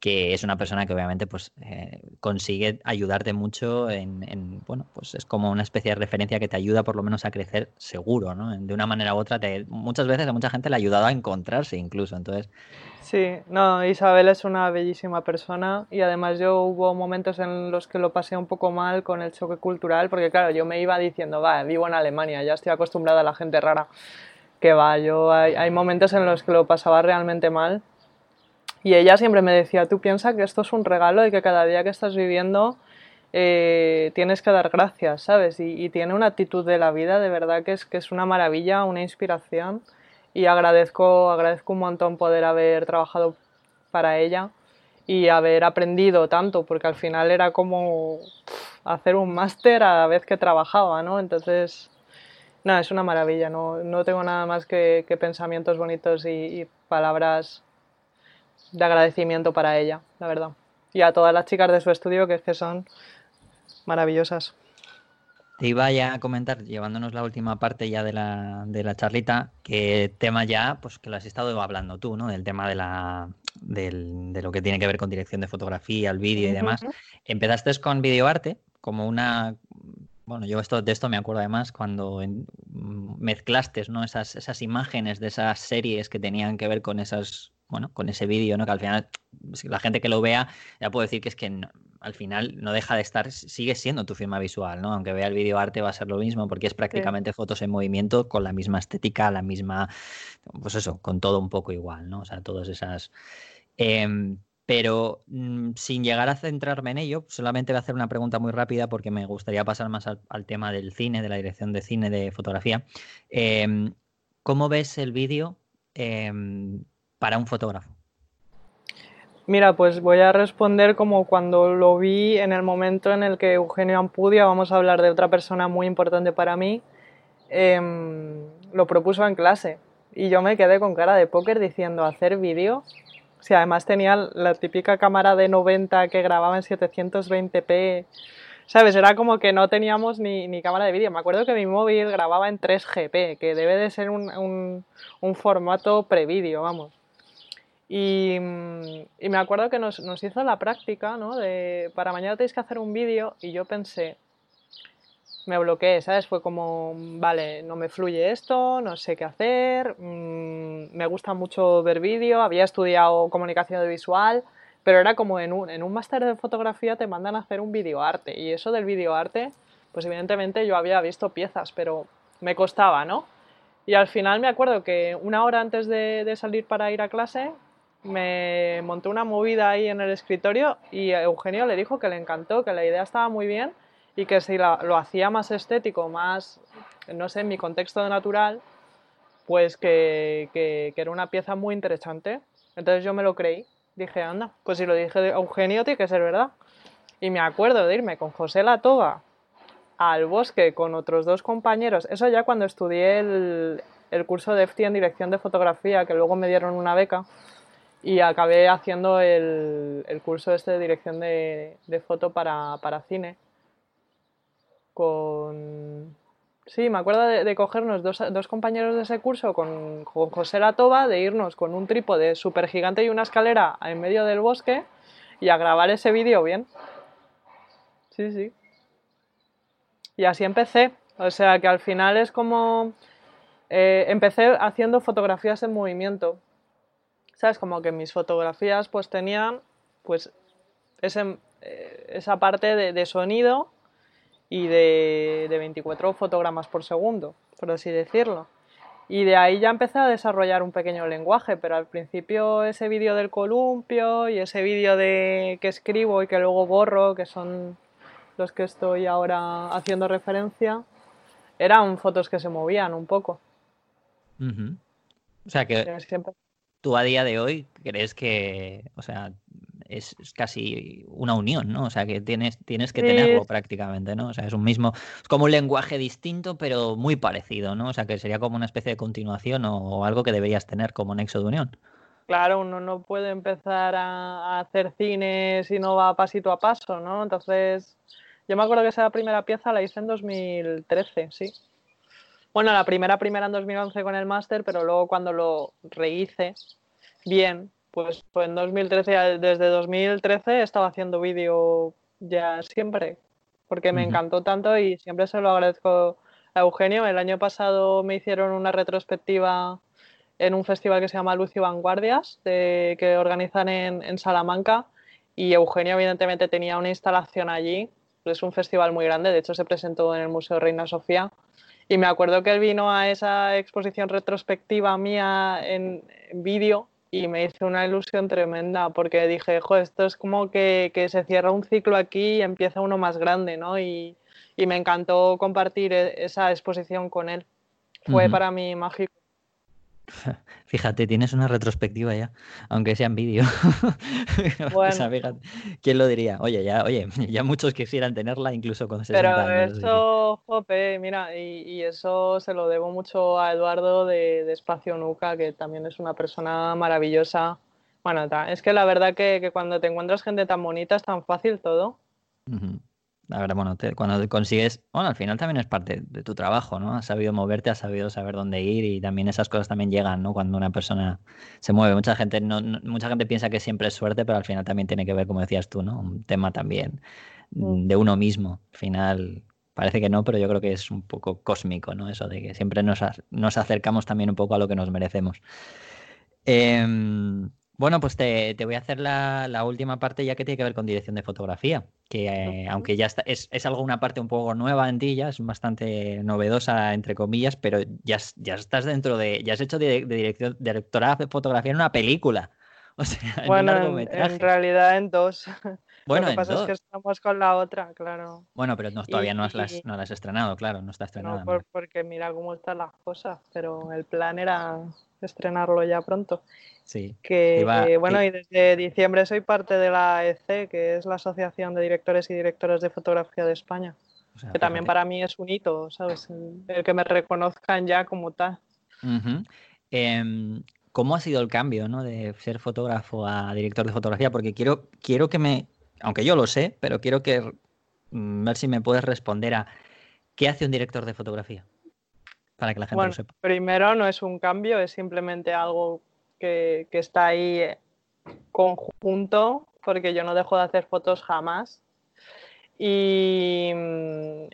que es una persona que obviamente pues eh, consigue ayudarte mucho en, bueno, pues es como una especie de referencia que te ayuda por lo menos a crecer seguro, ¿no? De una manera u otra, te, muchas veces a mucha gente le ha ayudado a encontrarse incluso, entonces... Sí, no, Isabel es una bellísima persona y además yo hubo momentos en los que lo pasé un poco mal con el choque cultural, porque claro, yo me iba diciendo, va, vivo en Alemania, ya estoy acostumbrada a la gente rara, que va, yo hay, hay momentos en los que lo pasaba realmente mal y ella siempre me decía, tú piensa que esto es un regalo y que cada día que estás viviendo eh, tienes que dar gracias, ¿sabes? Y, tiene una actitud de la vida, de verdad que es, que es una maravilla, una inspiración. Y agradezco, agradezco un montón poder haber trabajado para ella y haber aprendido tanto, porque al final era como hacer un máster a la vez que trabajaba, ¿no? Entonces, nada, es una maravilla, no, no tengo nada más que, pensamientos bonitos y, y palabras de agradecimiento para ella, la verdad. Y a todas las chicas de su estudio que es que son maravillosas. Te iba ya a comentar, llevándonos la última parte ya de la, de la charlita, que tema ya, pues que lo has estado hablando tú, ¿no? Del tema de la del, de lo que tiene que ver con dirección de fotografía, el vídeo y demás. Empezaste con videoarte como una bueno, yo esto, de esto me acuerdo además cuando mezclaste ¿no? esas, esas imágenes de esas series que tenían que ver con esas bueno, con ese vídeo, ¿no? Que al final la gente que lo vea ya puedo decir que es que al final no deja de estar, sigue siendo tu firma visual, ¿no? Aunque vea el vídeo arte va a ser lo mismo porque es prácticamente fotos en movimiento con la misma estética, la misma, pues eso, con todo un poco igual, ¿no? O sea, todas esas... Em, pero mm, sin llegar a centrarme en ello, solamente voy a hacer una pregunta muy rápida porque me gustaría pasar más al, tema del cine, de la dirección de cine, de fotografía. Em, ¿Cómo ves el vídeo? Em, para un fotógrafo? Mira, pues voy a responder como cuando lo vi en el momento en el que Eugenio Ampudia, vamos a hablar de otra persona muy importante para mí, em, lo propuso en clase. Y yo me quedé con cara de póker diciendo, ¿hacer vídeo? Si además tenía la típica cámara de 90 que grababa en 720p, ¿sabes? Era como que no teníamos ni, cámara de vídeo. Me acuerdo que mi móvil grababa en 3GP, que debe de ser un, un, un formato prevídeo, vamos. Mm, y, me acuerdo que nos, hizo la práctica, ¿no? De para mañana tenéis que hacer un vídeo y yo pensé, me bloqueé, ¿sabes? Fue como, vale, no me fluye esto, no sé qué hacer, mm, me gusta mucho ver vídeo, había estudiado comunicación visual, pero era como en un, en un máster de fotografía te mandan a hacer un videoarte y eso del videoarte, pues evidentemente yo había visto piezas, pero me costaba, ¿no? Y al final me acuerdo que una hora antes de salir para ir a clase, me monté una movida ahí en el escritorio y Eugenio le dijo que le encantó, que la idea estaba muy bien y que si lo hacía más estético, más, no sé, en mi contexto natural, pues que, que, era una pieza muy interesante. Entonces yo me lo creí. Dije, anda, pues si lo dije Eugenio, tiene que ser verdad. Y me acuerdo de irme con José Latoga al bosque con otros dos compañeros. Eso ya cuando estudié el, curso de EFTI en dirección de fotografía, que luego me dieron una beca y acabé haciendo el, el curso este de dirección de, de foto para, para, cine. Con... Sí, me acuerdo de, cogernos dos, dos, compañeros de ese curso con, con José Latoba, de irnos con un trípode súper gigante y una escalera en medio del bosque y a grabar ese vídeo bien. Sí, sí. Y así empecé. O sea que al final es como... Eh, empecé haciendo fotografías en movimiento. ¿Sabes? Como que mis fotografías pues tenían pues ese, eh, esa parte de, sonido y de, de, 24 fotogramas por segundo, por así decirlo. Y de ahí ya empecé a desarrollar un pequeño lenguaje, pero al principio ese vídeo del columpio y ese vídeo de que escribo y que luego borro, que son los que estoy ahora haciendo referencia, eran fotos que se movían un poco. O sea que tú a día de hoy crees que, o sea, es, casi una unión, ¿no? O sea, que tienes, tienes que tenerlo prácticamente, ¿no? O sea, es un mismo, es como un lenguaje distinto, pero muy parecido, ¿no? O sea, que sería como una especie de continuación o, algo que deberías tener como nexo de unión. Claro, uno no puede empezar a, hacer cine si no va pasito a paso, ¿no? Entonces, Yo me acuerdo que esa primera pieza la hice en 2013, sí. Bueno, la primera primera en 2011 con el máster, pero luego cuando lo rehice bien, pues, pues en 2013, desde 2013 he estado haciendo vídeo ya siempre, porque me encantó tanto y siempre se lo agradezco a Eugenio. El año pasado me hicieron una retrospectiva en un festival que se llama Lucio Vanguardias, que organizan en, en, Salamanca, y Eugenio evidentemente tenía una instalación allí. Es un festival muy grande, de hecho se presentó en el Museo Reina Sofía. Y me acuerdo que él vino a esa exposición retrospectiva mía en, vídeo y me hizo una ilusión tremenda porque dije, jo, esto es como que, que, se cierra un ciclo aquí y empieza uno más grande, ¿no? Y, y me encantó compartir e, esa exposición con él. Fue uh -huh. para mí mágico. Fíjate, tienes una retrospectiva ya, aunque sea en vídeo. Bueno. ¿Quién lo diría? Oye, ya, oye, ya muchos quisieran tenerla incluso con 60 Pero años. eso, jope, mira, y, y, eso se lo debo mucho a Eduardo de, de, Espacio Nuca, que también es una persona maravillosa. Bueno, es que la verdad que, que cuando te encuentras gente tan bonita es tan fácil todo. Uh -huh. La verdad, bueno, te, cuando consigues, bueno, al final también es parte de tu trabajo, ¿no? Has sabido moverte, has sabido saber dónde ir y también esas cosas también llegan, ¿no? Cuando una persona se mueve. Mucha gente, no, no mucha gente piensa que siempre es suerte, pero al final también tiene que ver, como decías tú, ¿no? Un tema también mm. de uno mismo. Al final parece que no, pero yo creo que es un poco cósmico, ¿no? Eso de que siempre nos, nos acercamos también un poco a lo que nos merecemos. Eh, bueno, pues te, te, voy a hacer la, la, última parte ya que tiene que ver con dirección de fotografía, que eh, aunque ya está, es, es, algo una parte un poco nueva en ti, ya es bastante novedosa, entre comillas, pero ya, ya estás dentro de, ya has hecho de, de dirección, directora de fotografía en una película. O sea, en bueno, un largometraje. En, realidad en dos. Bueno, Lo que pasa dos. es que estamos con la otra, claro. Bueno, pero no, todavía y, no, has, las, no has estrenado, claro, no está estrenada. No, por, porque mira cómo están las cosas, pero el plan era estrenarlo ya pronto. Sí. Que, Iba, eh, bueno, y desde diciembre soy parte de la EC, que es la Asociación de Directores y Directoras de Fotografía de España. O sea, que también para mí es un hito, ¿sabes? El que me reconozcan ya como tal. Uh -huh. eh, ¿Cómo ha sido el cambio ¿no? de ser fotógrafo a director de fotografía? Porque quiero, quiero que me, aunque yo lo sé, pero quiero que mm, ver si me puedes responder a qué hace un director de fotografía. Para que la gente bueno, lo sepa. Primero, no es un cambio, es simplemente algo que, que está ahí eh, conjunto, porque yo no dejo de hacer fotos jamás. Y,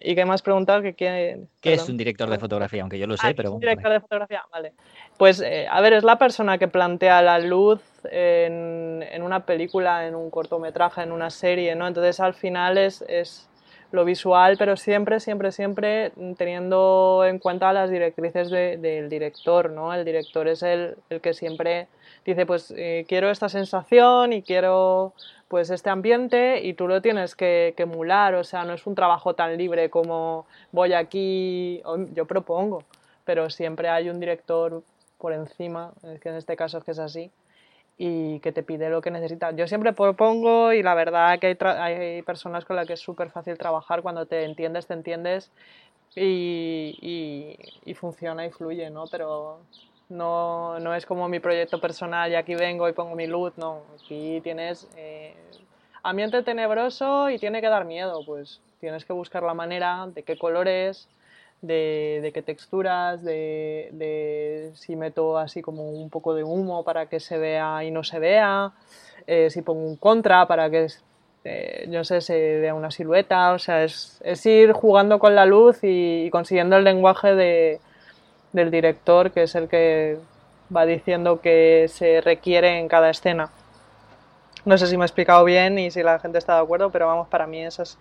y qué me has preguntado que qué, ¿Qué es un director de fotografía, aunque yo lo sé, ah, pero un director de fotografía, vale. Pues eh, a ver, es la persona que plantea la luz en, en, una película, en un cortometraje, en una serie, ¿no? Entonces al final es, es lo visual, pero siempre, siempre, siempre teniendo en cuenta las directrices de, del director, ¿no? El director es el, el que siempre dice, pues eh, quiero esta sensación y quiero pues este ambiente y tú lo tienes que, emular, o sea, no es un trabajo tan libre como voy aquí, yo propongo, pero siempre hay un director por encima, que en este caso es que es así, y que te pide lo que necesitas. Yo siempre propongo y la verdad que hay, hay personas con las que es súper fácil trabajar cuando te entiendes, te entiendes y, y, y funciona y fluye, ¿no? Pero no, no, es como mi proyecto personal y aquí vengo y pongo mi luz, no. Aquí tienes eh, ambiente tenebroso y tiene que dar miedo, pues tienes que buscar la manera de qué colores, de, qué texturas, de, de, si meto así como un poco de humo para que se vea y no se vea, eh, si pongo un contra para que, eh, no sé, se vea una silueta, o sea, es, es ir jugando con la luz y consiguiendo el lenguaje de del director, que es el que va diciendo que se requiere en cada escena. No sé si me he explicado bien y si la gente está de acuerdo, pero vamos, para mí eso es...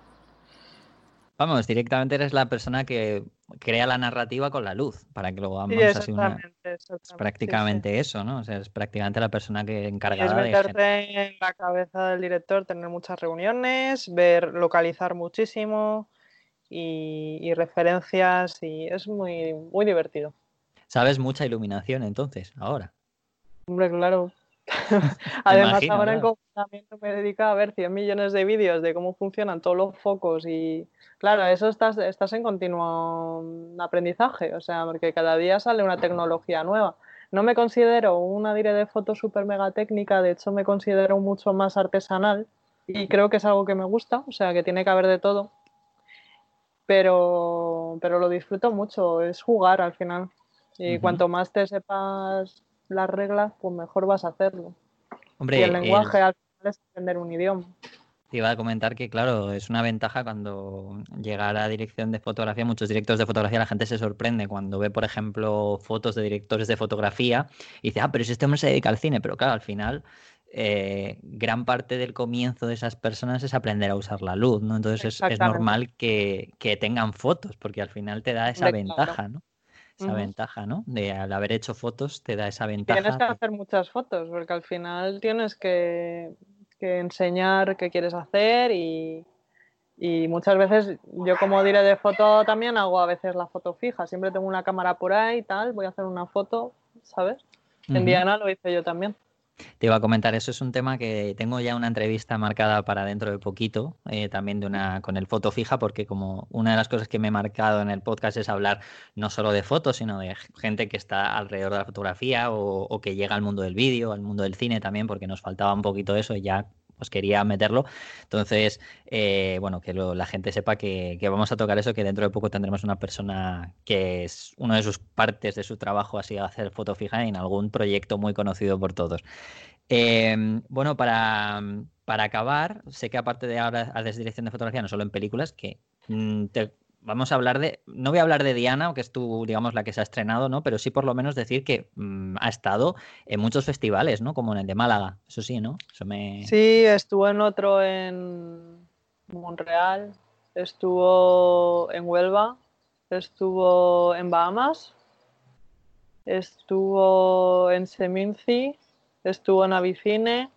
Vamos, directamente eres la persona que crea la narrativa con la luz, para que lo vamos sí, así una... Es prácticamente sí, sí. eso, ¿no? O sea, es prácticamente la persona que encargada es meterte de... en la cabeza del director, tener muchas reuniones, ver, localizar muchísimo, y, y, referencias y es muy, muy divertido. ¿Sabes mucha iluminación entonces, ahora? Hombre, claro. Además, imagino, ahora en confinamiento me dedica a ver 100 millones de vídeos de cómo funcionan todos los focos y claro, eso estás, estás en continuo aprendizaje, o sea, porque cada día sale una tecnología nueva. No me considero una dire de fotos super mega técnica, de hecho me considero mucho más artesanal y creo que es algo que me gusta, o sea, que tiene que haber de todo pero, pero lo disfruto mucho, es jugar al final. Y cuanto más te sepas las reglas, pues mejor vas a hacerlo. y el lenguaje al final es aprender un idioma. Te iba a comentar que, claro, es una ventaja cuando llega a la dirección de fotografía, muchos directores de fotografía, la gente se sorprende cuando ve, por ejemplo, fotos de directores de fotografía y dice, ah, pero si este hombre se dedica al cine, pero claro, al final eh, gran parte del comienzo de esas personas es aprender a usar la luz, ¿no? Entonces es, normal que, tengan fotos, porque al final te da esa ventaja, ¿no? Esa ventaja, ¿no? De al haber hecho fotos te da esa ventaja. Tienes que hacer muchas fotos, porque al final tienes que que enseñar qué quieres hacer y, muchas veces yo como diré de foto también hago a veces la foto fija, siempre tengo una cámara por ahí y tal, voy a hacer una foto, ¿sabes? En Diana lo hice yo también. Te iba a comentar, eso es un tema que tengo ya una entrevista marcada para dentro de poquito, eh, también de una con el foto fija, porque como una de las cosas que me he marcado en el podcast es hablar no solo de fotos, sino de gente que está alrededor de la fotografía o, que llega al mundo del vídeo, al mundo del cine también, porque nos faltaba un poquito eso y ya pues quería meterlo. Entonces, eh, bueno, que la gente sepa que, vamos a tocar eso, que dentro de poco tendremos una persona que es una de sus partes de su trabajo sido hacer foto fija en algún proyecto muy conocido por todos. Em, bueno, para, para, acabar, sé que aparte de ahora haces dirección de fotografía, no solo en películas, que mm, te vamos a hablar de, no voy a hablar de Diana, que es tu, digamos, la que se ha estrenado, ¿no? Pero sí por lo menos decir que mm, ha estado en muchos festivales, ¿no? Como en el de Málaga, eso sí, ¿no? Eso me... Sí, estuvo en otro en Montreal, estuvo en Huelva, estuvo en Bahamas, estuvo en Seminci, estuvo en Avicine,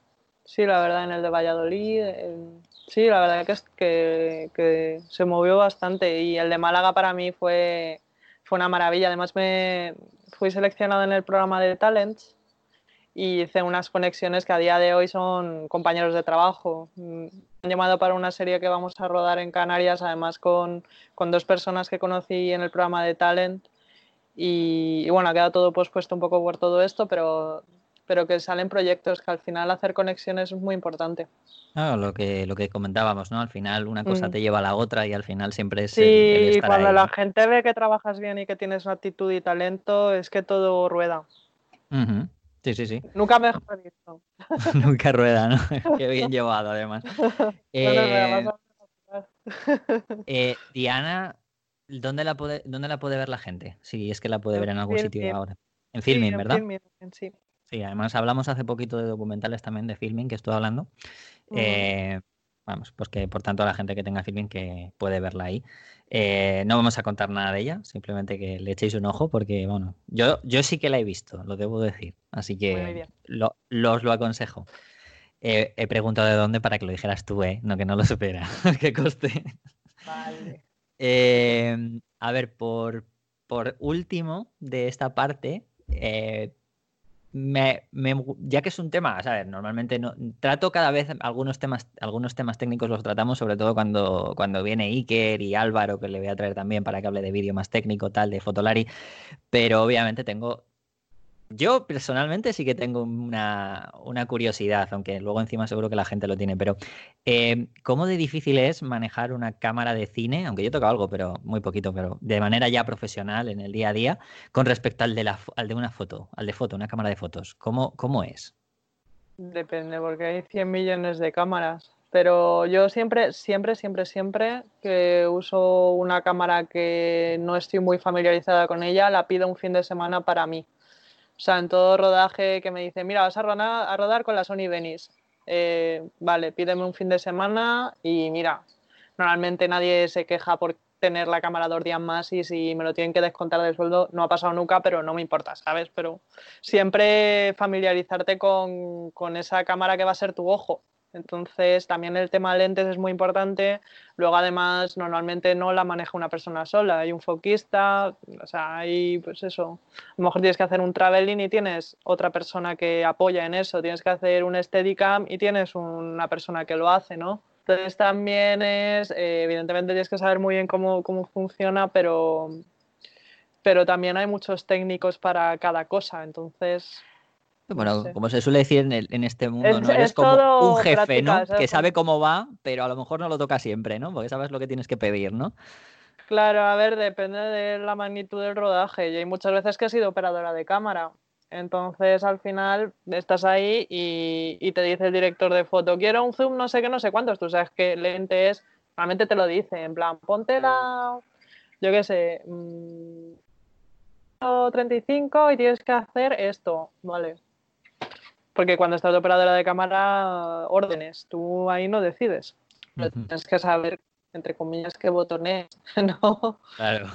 sí, la verdad, en el de Valladolid, Sí, la verdad que, es que, se movió bastante y el de Málaga para mí fue, fue una maravilla. Además me fui seleccionado en el programa de Talents y hice unas conexiones que a día de hoy son compañeros de trabajo. Me han llamado para una serie que vamos a rodar en Canarias, además con, con dos personas que conocí en el programa de Talent. Y, y, bueno, ha quedado todo pospuesto un poco por todo esto, pero pero que salen proyectos, que al final hacer conexiones es muy importante. Claro, lo que, lo que comentábamos, ¿no? Al final una cosa mm. te lleva a la otra y al final siempre es. Sí, cuando la gente ve que trabajas bien y que tienes una actitud y talento, es que todo rueda. Sí, sí, sí. Nunca mejor dicho. Nunca rueda, ¿no? Qué bien llevado, además. Eh, eh, Diana, ¿dónde la, puede, ¿dónde la puede ver la gente? Si es que la puede ver en algún sitio ahora. En filming, ¿verdad? En filming, sí. Sí, además hablamos hace poquito de documentales también de filming que estoy hablando. Eh, vamos, pues que por tanto la gente que tenga filming que puede verla ahí. Eh, no vamos a contar nada de ella, simplemente que le echéis un ojo porque, bueno, yo, yo sí que la he visto, lo debo decir. Así que lo, os lo aconsejo. he preguntado de dónde para que lo dijeras tú, ¿eh? No que no lo supera. que coste. Vale. Eh, a ver, por, por último de esta parte, eh, me, ya que es un tema, ¿sabes? Normalmente no, trato cada vez algunos temas, algunos temas técnicos los tratamos, sobre todo cuando, cuando viene Iker y Álvaro, que le voy a traer también para que hable de vídeo más técnico, tal, de Fotolari, pero obviamente tengo yo personalmente sí que tengo una, curiosidad, aunque luego encima seguro que la gente lo tiene, pero eh, ¿cómo de difícil es manejar una cámara de cine, aunque yo toco algo, pero muy poquito, pero de manera ya profesional en el día a día, con respecto al de, la, al de una foto, al de foto, una cámara de fotos? ¿Cómo, cómo es? Depende, porque hay 100 millones de cámaras. Pero yo siempre, siempre, siempre, siempre que uso una cámara que no estoy muy familiarizada con ella, la pido un fin de semana para mí. O sea, en todo rodaje que me dice, mira, vas a rodar, con la Sony Venice. Eh, vale, pídeme un fin de semana y mira, normalmente nadie se queja por tener la cámara dos días más y si me lo tienen que descontar del sueldo, no ha pasado nunca, pero no me importa, ¿sabes? Pero siempre familiarizarte con, con esa cámara que va a ser tu ojo. Entonces, también el tema de lentes es muy importante. Luego, además, normalmente no la maneja una persona sola. Hay un foquista, o sea, hay, pues eso. A lo mejor tienes que hacer un traveling y tienes otra persona que apoya en eso. Tienes que hacer un Steadicam y tienes una persona que lo hace, ¿no? Entonces, también es, eh, evidentemente, tienes que saber muy bien cómo, cómo funciona, pero, pero también hay muchos técnicos para cada cosa. Entonces, bueno, como se suele decir en, este mundo, ¿no? Eres como un jefe, ¿no? Que sabe cómo va, pero a lo mejor no lo toca siempre, ¿no? Porque sabes lo que tienes que pedir, ¿no? Claro, a ver, depende de la magnitud del rodaje. Y hay muchas veces que he sido operadora de cámara. Entonces, al final, estás ahí y, te dice el director de foto, quiero un zoom, no sé qué, no sé cuántos. Tú sabes qué lente es, realmente te lo dice, en plan, ponte la, yo qué sé, 35 mm, y tienes que hacer esto, ¿vale? Porque cuando estás de operadora de cámara, órdenes, tú ahí no decides. Tienes que saber, entre comillas, qué botones, ¿no? Claro.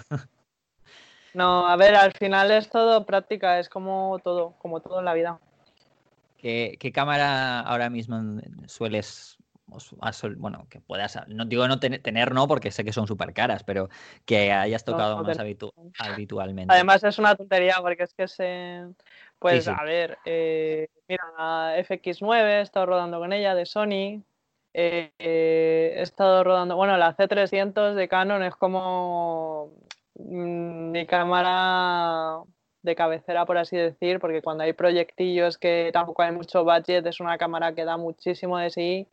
No, a ver, al final es todo práctica, es como todo, como todo en la vida. ¿Qué, cámara ahora mismo sueles, bueno, que puedas, no digo no tener, no, porque sé que son súper caras, pero que hayas tocado más habitualmente? Además es una tontería, porque es que se, pues a ver, eh, mira, FX9 he estado rodando con ella de Sony, eh, eh, he estado rodando, bueno, la C300 de Canon es como Mm, mi cámara de cabecera, por así decir, porque cuando hay proyectillos que tampoco hay mucho budget, es una cámara que da muchísimo de sí.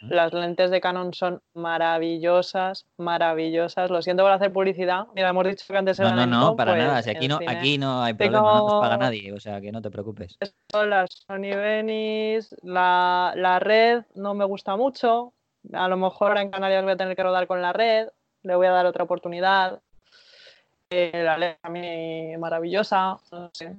Las lentes de Canon son maravillosas, maravillosas. Lo siento por hacer publicidad. Mira, hemos dicho que antes era. No, no, no, para pues, nada. Si aquí, no, aquí no hay problema, no nos paga nadie, o sea que no te preocupes. Son las Sony Venice, la, la red no me gusta mucho. A lo mejor en Canarias voy a tener que rodar con la red, le voy a dar otra oportunidad la ley a mí maravillosa. No sé.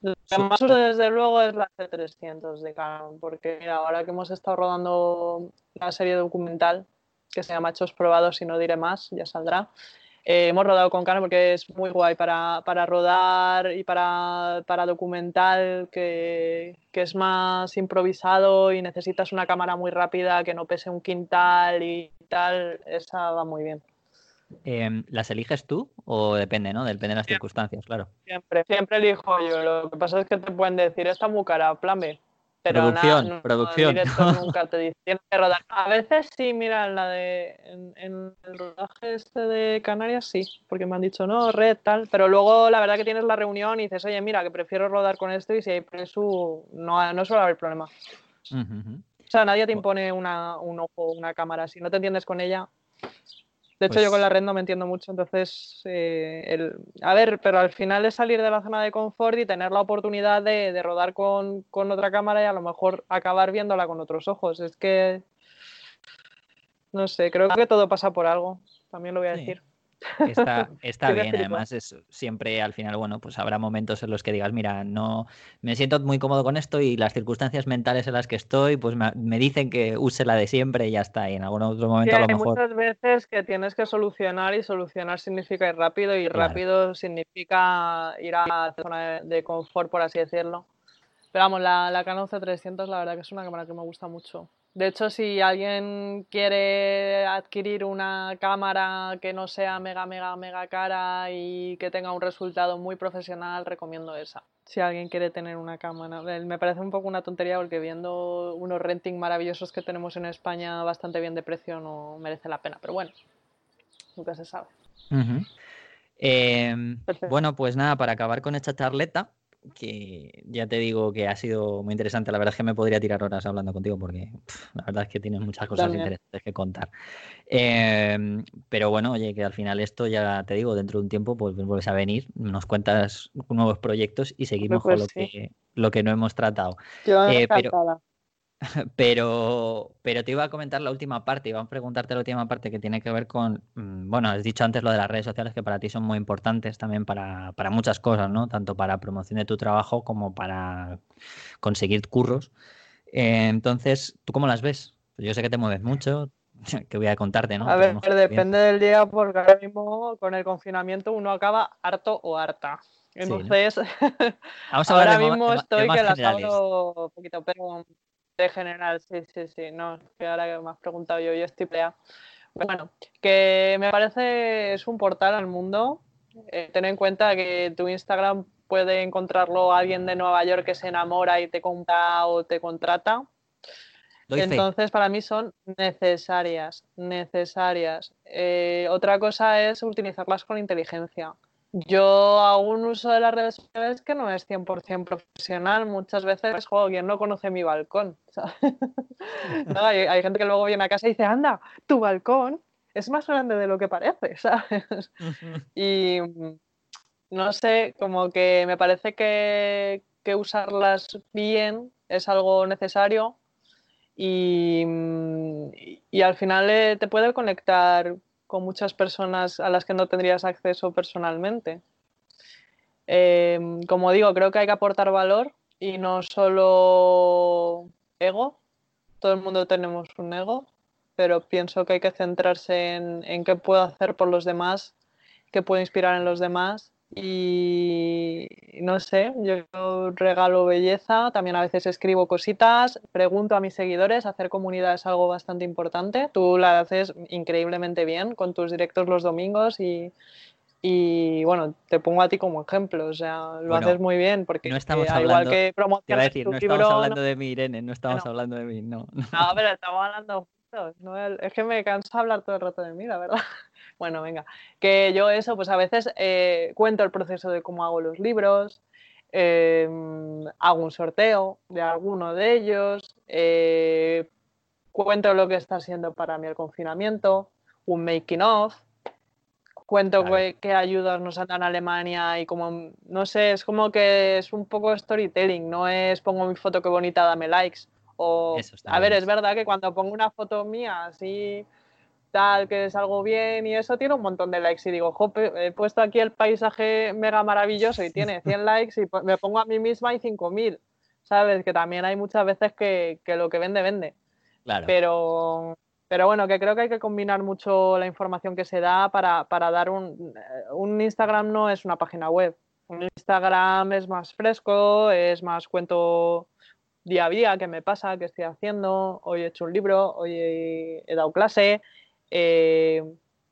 Lo que más uso desde luego es la C300 de Canon, porque mira, ahora que hemos estado rodando la serie documental que se llama Hechos Probados y no diré más, ya saldrá. Eh, hemos rodado con Canon porque es muy guay para, para rodar y para, para documental, que, que, es más improvisado y necesitas una cámara muy rápida que no pese un quintal y tal. Esa va muy bien. Em, ¿Las eliges tú o depende, no? Depende de las circunstancias, claro. Siempre, siempre elijo yo. Lo que pasa es que te pueden decir, esta muy cara, plan B. Pero producción, nada, producción. nunca te dicen, tienes que rodar. A veces sí, mira, la de, en, el rodaje este de Canarias sí, porque me han dicho, no, red, tal. Pero luego la verdad que tienes la reunión y dices, oye, mira, que prefiero rodar con esto y si hay preso, no, no suele haber problema. O sea, nadie te impone una, un ojo, una cámara. Si no te entiendes con ella, de hecho, yo con la pues red no me entiendo mucho, entonces, eh, el, a ver, pero al final es salir de la zona de confort y tener la oportunidad de, rodar con, otra cámara y a lo mejor acabar viéndola con otros ojos. Es que, no sé, creo que todo pasa por algo, también lo voy a decir. Está, está bien, además es siempre al final, bueno, pues habrá momentos en los que digas, mira, no me siento muy cómodo con esto y las circunstancias mentales en las que estoy, pues me, dicen que use la de siempre y ya está. Y en algún otro momento a lo mejor. Hay muchas veces que tienes que solucionar y solucionar significa ir rápido y rápido significa ir a la zona de, confort, por así decirlo. Pero vamos, la, la Canon C300 la verdad que es una cámara que me gusta mucho. De hecho, si alguien quiere adquirir una cámara que no sea mega, mega, mega cara y que tenga un resultado muy profesional, recomiendo esa. Si alguien quiere tener una cámara. Me parece un poco una tontería porque viendo unos renting maravillosos que tenemos en España bastante bien de precio no merece la pena. Pero bueno, nunca se sabe. Em, bueno, pues nada, para acabar con esta charleta, que ya te digo que ha sido muy interesante. La verdad es que me podría tirar horas hablando contigo porque la verdad es que tienes muchas cosas interesantes que contar. Em, pero bueno, oye, que al final esto ya te digo, dentro de un tiempo pues vuelves a venir, nos cuentas nuevos proyectos y seguimos con pues lo, que, lo que no hemos tratado. Eh, pero, pero te iba a comentar la última parte, iba a preguntarte la última parte que tiene que ver con, mm, bueno, has dicho antes lo de las redes sociales que para ti son muy importantes también para, muchas cosas, ¿no? Tanto para promoción de tu trabajo como para conseguir curros. Eh, entonces, ¿tú cómo las ves? Yo sé que te mueves mucho, que voy a contarte, ¿no? A ver, depende del día porque ahora mismo con el confinamiento uno acaba harto o harta. Entonces, ahora mismo estoy que las hablo poquito, pero de general, sí, sí, sí. No, que ahora que me has preguntado yo, yo estoy plea. Bueno, que me parece es un portal al mundo. Eh, ten en cuenta que tu Instagram puede encontrarlo alguien de Nueva York que se enamora y te compra o te contrata. Entonces, para mí son necesarias, necesarias. Eh, otra cosa es utilizarlas con inteligencia. Yo hago un uso de las redes sociales que no es 100% profesional. Muchas veces, juego quien no conoce mi balcón? hay, gente que luego viene a casa y dice, anda, tu balcón es más grande de lo que parece, ¿sabes? Y no sé, como que me parece que, que usarlas bien es algo necesario y, y al final eh, te puede conectar con muchas personas a las que no tendrías acceso personalmente. Em, como digo, creo que hay que aportar valor y no solo ego. Todo el mundo tenemos un ego, pero pienso que hay que centrarse en, en qué puedo hacer por los demás, qué puedo inspirar en los demás y no sé, yo regalo belleza, también a veces escribo cositas, pregunto a mis seguidores, hacer comunidad es algo bastante importante. Tú la haces increíblemente bien con tus directos los domingos y, y bueno, te pongo a ti como ejemplo, o sea, lo haces muy bien porque no estamos hablando, igual que promocionar decir, no estamos hablando de mí, Irene, no estamos hablando de mí, no. No, pero estamos hablando no, es que me cansa hablar todo el rato de mí, la verdad. Bueno, venga, que yo eso, pues a veces eh, cuento el proceso de cómo hago los libros, em, hago un sorteo de alguno de ellos, eh, cuento lo que está siendo para mí el confinamiento, un making of, cuento qué, ayudas nos dan en Alemania y como, no sé, es como que es un poco storytelling, no es pongo mi foto que bonita, dame likes. O, a ver, es verdad que cuando pongo una foto mía así tal, que es algo bien y eso tiene un montón de likes y digo, jope, he puesto aquí el paisaje mega maravilloso y tiene 100 likes y me pongo a mí misma y 5000, ¿sabes? Que también hay muchas veces que, que lo que vende, vende. Claro. Pero, pero bueno, que creo que hay que combinar mucho la información que se da para, para dar un... Un Instagram no es una página web. Un Instagram es más fresco, es más cuento día a día, qué me pasa, qué estoy haciendo, hoy he hecho un libro, hoy he dado clase, eh,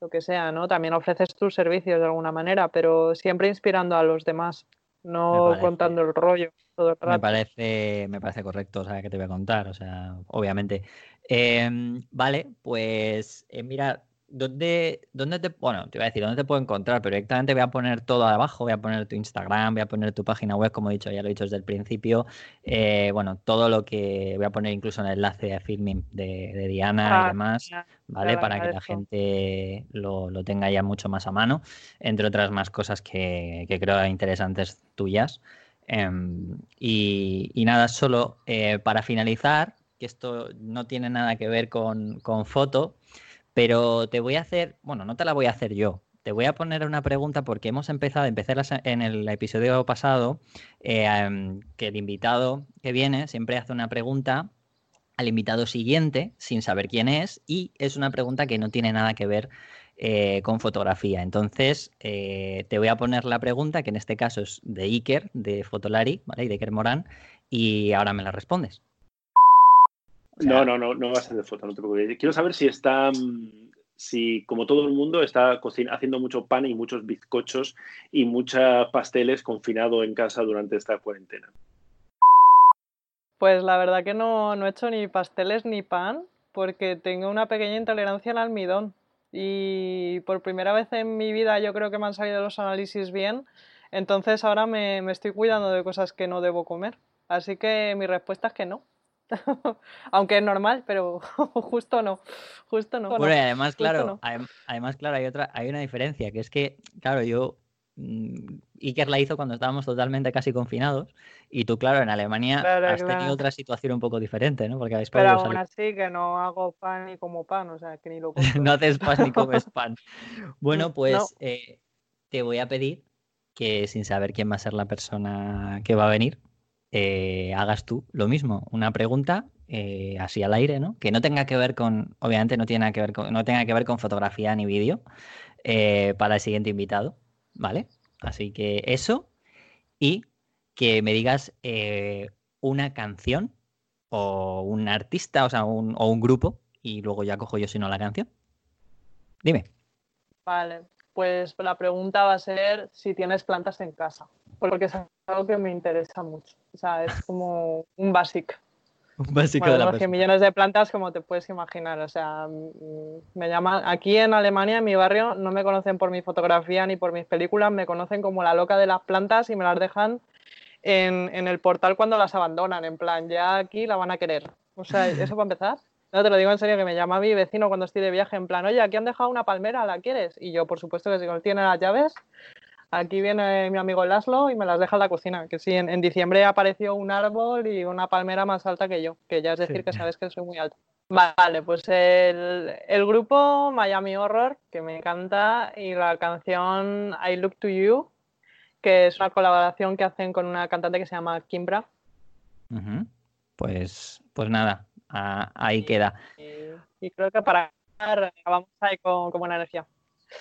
lo que sea, ¿no? También ofreces tus servicios de alguna manera, pero siempre inspirando a los demás, no contando el rollo todo el rato. Me parece, me parece correcto, o sea, que te voy a contar, o sea, obviamente. Em, vale, pues eh, mira, ¿Dónde, ¿Dónde te, bueno, te voy a decir, dónde te puedo encontrar? Pero directamente voy a poner todo abajo, voy a poner tu Instagram, voy a poner tu página web, como he dicho, ya lo he dicho desde el principio. Eh, bueno, todo lo que voy a poner incluso en el enlace de filming de, Diana y ah, demás, ¿vale? Para que la gente lo, tenga ya mucho más a mano, entre otras más cosas que, creo interesantes tuyas. Em, y, nada, solo eh, para finalizar, que esto no tiene nada que ver con, con foto, pero te voy a hacer, bueno, no te la voy a hacer yo. Te voy a poner una pregunta porque hemos empezado, empecé en el episodio pasado, eh, em, que el invitado que viene siempre hace una pregunta al invitado siguiente sin saber quién es y es una pregunta que no tiene nada que ver eh, con fotografía. Entonces, eh, te voy a poner la pregunta, que en este caso es de Iker, de Fotolari, ¿vale? Y de Iker Morán, y ahora me la respondes no, no, no, no va a ser de foto, no te preocupes. Quiero saber si está, mm, si como todo el mundo está haciendo mucho pan y muchos bizcochos y muchos pasteles confinado en casa durante esta cuarentena. Pues la verdad que no, no he hecho ni pasteles ni pan porque tengo una pequeña intolerancia al almidón y por primera vez en mi vida yo creo que me han salido los análisis bien, entonces ahora me, me estoy cuidando de cosas que no debo comer. Así que mi respuesta es que no. Aunque es normal, pero justo no. Justo no. Bueno, y además, claro, además, claro, hay otra, hay una diferencia, que es que, claro, yo mm, Iker la hizo cuando estábamos totalmente casi confinados y tú, claro, en Alemania has tenido otra situación un poco diferente, ¿no? Porque habéis Pero aún así que no hago pan ni como pan, o sea, que ni lo No haces pan ni comes pan. Bueno, pues eh, te voy a pedir que sin saber quién va a ser la persona que va a venir, eh, hagas tú lo mismo, una pregunta eh, así al aire, ¿no? Que no tenga que ver con, obviamente no tiene que ver con, no tenga que ver con fotografía ni vídeo eh, para el siguiente invitado, ¿vale? Así que eso y que me digas una canción o un artista, o sea, un, o un grupo y luego ya cojo yo si no la canción. Dime. Vale, pues la pregunta va a ser si tienes plantas en casa porque es algo que me interesa mucho. O sea, es como un básico. Un básico de la persona. millones de plantas, como te puedes imaginar. O sea, mm, me llaman. Aquí en Alemania, en mi barrio, no me conocen por mi fotografía ni por mis películas, me conocen como la loca de las plantas y me las dejan en, en el portal cuando las abandonan. En plan, ya aquí la van a querer. O sea, eso para empezar. No, te lo digo en serio, que me llama mi vecino cuando estoy de viaje, en plan, oye, aquí han dejado una palmera, ¿la quieres? Y yo, por supuesto, que si él tiene las llaves, aquí viene mi amigo Laszlo y me las deja en la cocina. Que sí, en, diciembre apareció un árbol y una palmera más alta que yo, que ya es decir que sabes que soy muy alto. Vale, pues el, el, grupo Miami Horror, que me encanta, y la canción I Look to You, que es una colaboración que hacen con una cantante que se llama Kimbra. Pues, pues nada, ahí queda. Y, creo que para vamos ahí con, con, buena energía.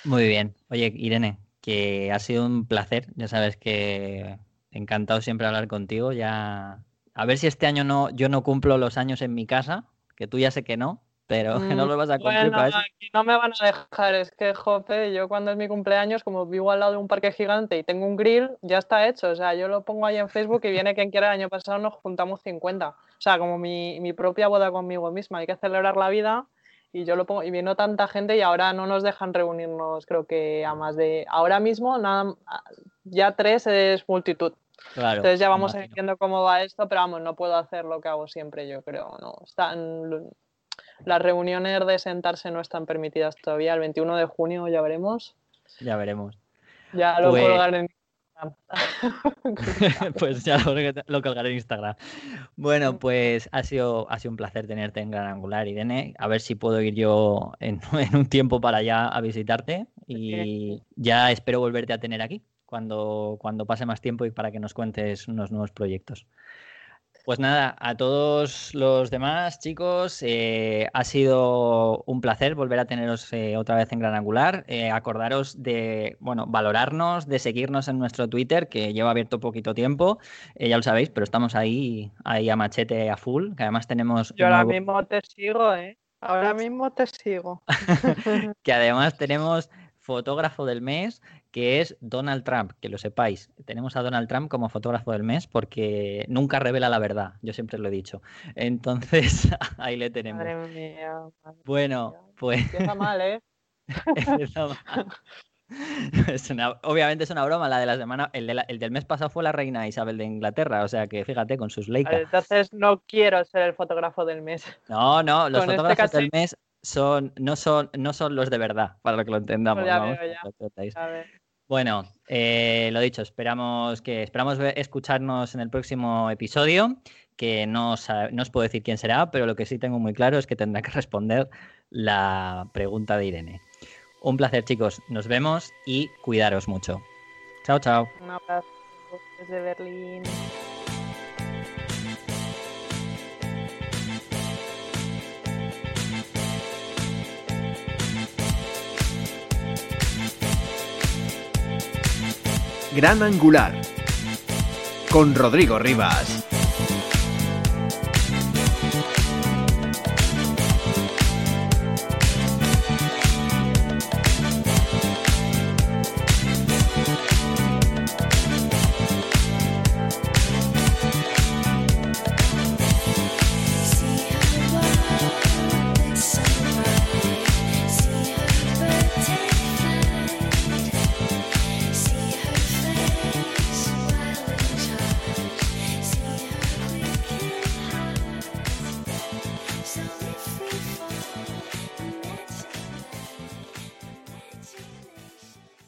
Muy bien. Oye, Irene, que ha sido un placer. Ya sabes que encantado siempre hablar contigo. Ya a ver si este año no, yo no cumplo los años en mi casa, que tú ya sé que no, pero no mm, lo vas a cumplir. Bueno, aquí no me van a dejar, es que, jope, yo cuando es mi cumpleaños, como vivo al lado de un parque gigante y tengo un grill, ya está hecho, o sea, yo lo pongo ahí en Facebook y viene quien quiera, el año pasado nos juntamos 50, o sea, como mi, mi propia boda conmigo misma, hay que celebrar la vida y yo lo pongo, y vino tanta gente y ahora no nos dejan reunirnos, creo que a más de, ahora mismo, nada, ya tres es multitud. Claro, Entonces ya vamos viendo cómo va esto, pero vamos, no puedo hacer lo que hago siempre, yo creo, no, están las reuniones de sentarse no están permitidas todavía. El 21 de junio ya veremos. Ya veremos. Ya lo pues... colgaré en. pues ya lo, colgaré en Instagram. Bueno, pues ha sido, ha sido un placer tenerte en Gran Angular, Irene. A ver si puedo ir yo en, en un tiempo para allá a visitarte y ya espero volverte a tener aquí cuando, cuando pase más tiempo y para que nos cuentes unos nuevos proyectos. Pues nada, a todos los demás chicos, eh, ha sido un placer volver a teneros eh, otra vez en Gran Angular. Eh, acordaros de, bueno, valorarnos, de seguirnos en nuestro Twitter, que lleva abierto poquito tiempo, ya lo sabéis, pero estamos ahí, ahí a machete a full, que además tenemos... Yo ahora mismo te sigo, ¿eh? Ahora mismo te sigo. que además tenemos fotógrafo del mes, que es Donald Trump, que lo sepáis. Tenemos a Donald Trump como fotógrafo del mes porque nunca revela la verdad, yo siempre lo he dicho. Entonces, ahí le tenemos. Madre mía. bueno, pues... Empieza mal, ¿eh? obviamente es una broma la de la semana. El, del mes pasado fue la reina Isabel de Inglaterra, o sea que fíjate con sus Leica. Entonces no quiero ser el fotógrafo del mes. No, no, los este fotógrafos del mes son, no, son, no son los de verdad, para que lo entendamos. Bueno, eh, lo dicho, esperamos que esperamos escucharnos en el próximo episodio, que no no os puedo decir quién será, pero lo que sí tengo muy claro es que tendrá que responder la pregunta de Irene. Un placer, chicos. Nos vemos y cuidaros mucho. Chao, chao. Un abrazo desde Berlín. Gran Angular con Rodrigo Rivas.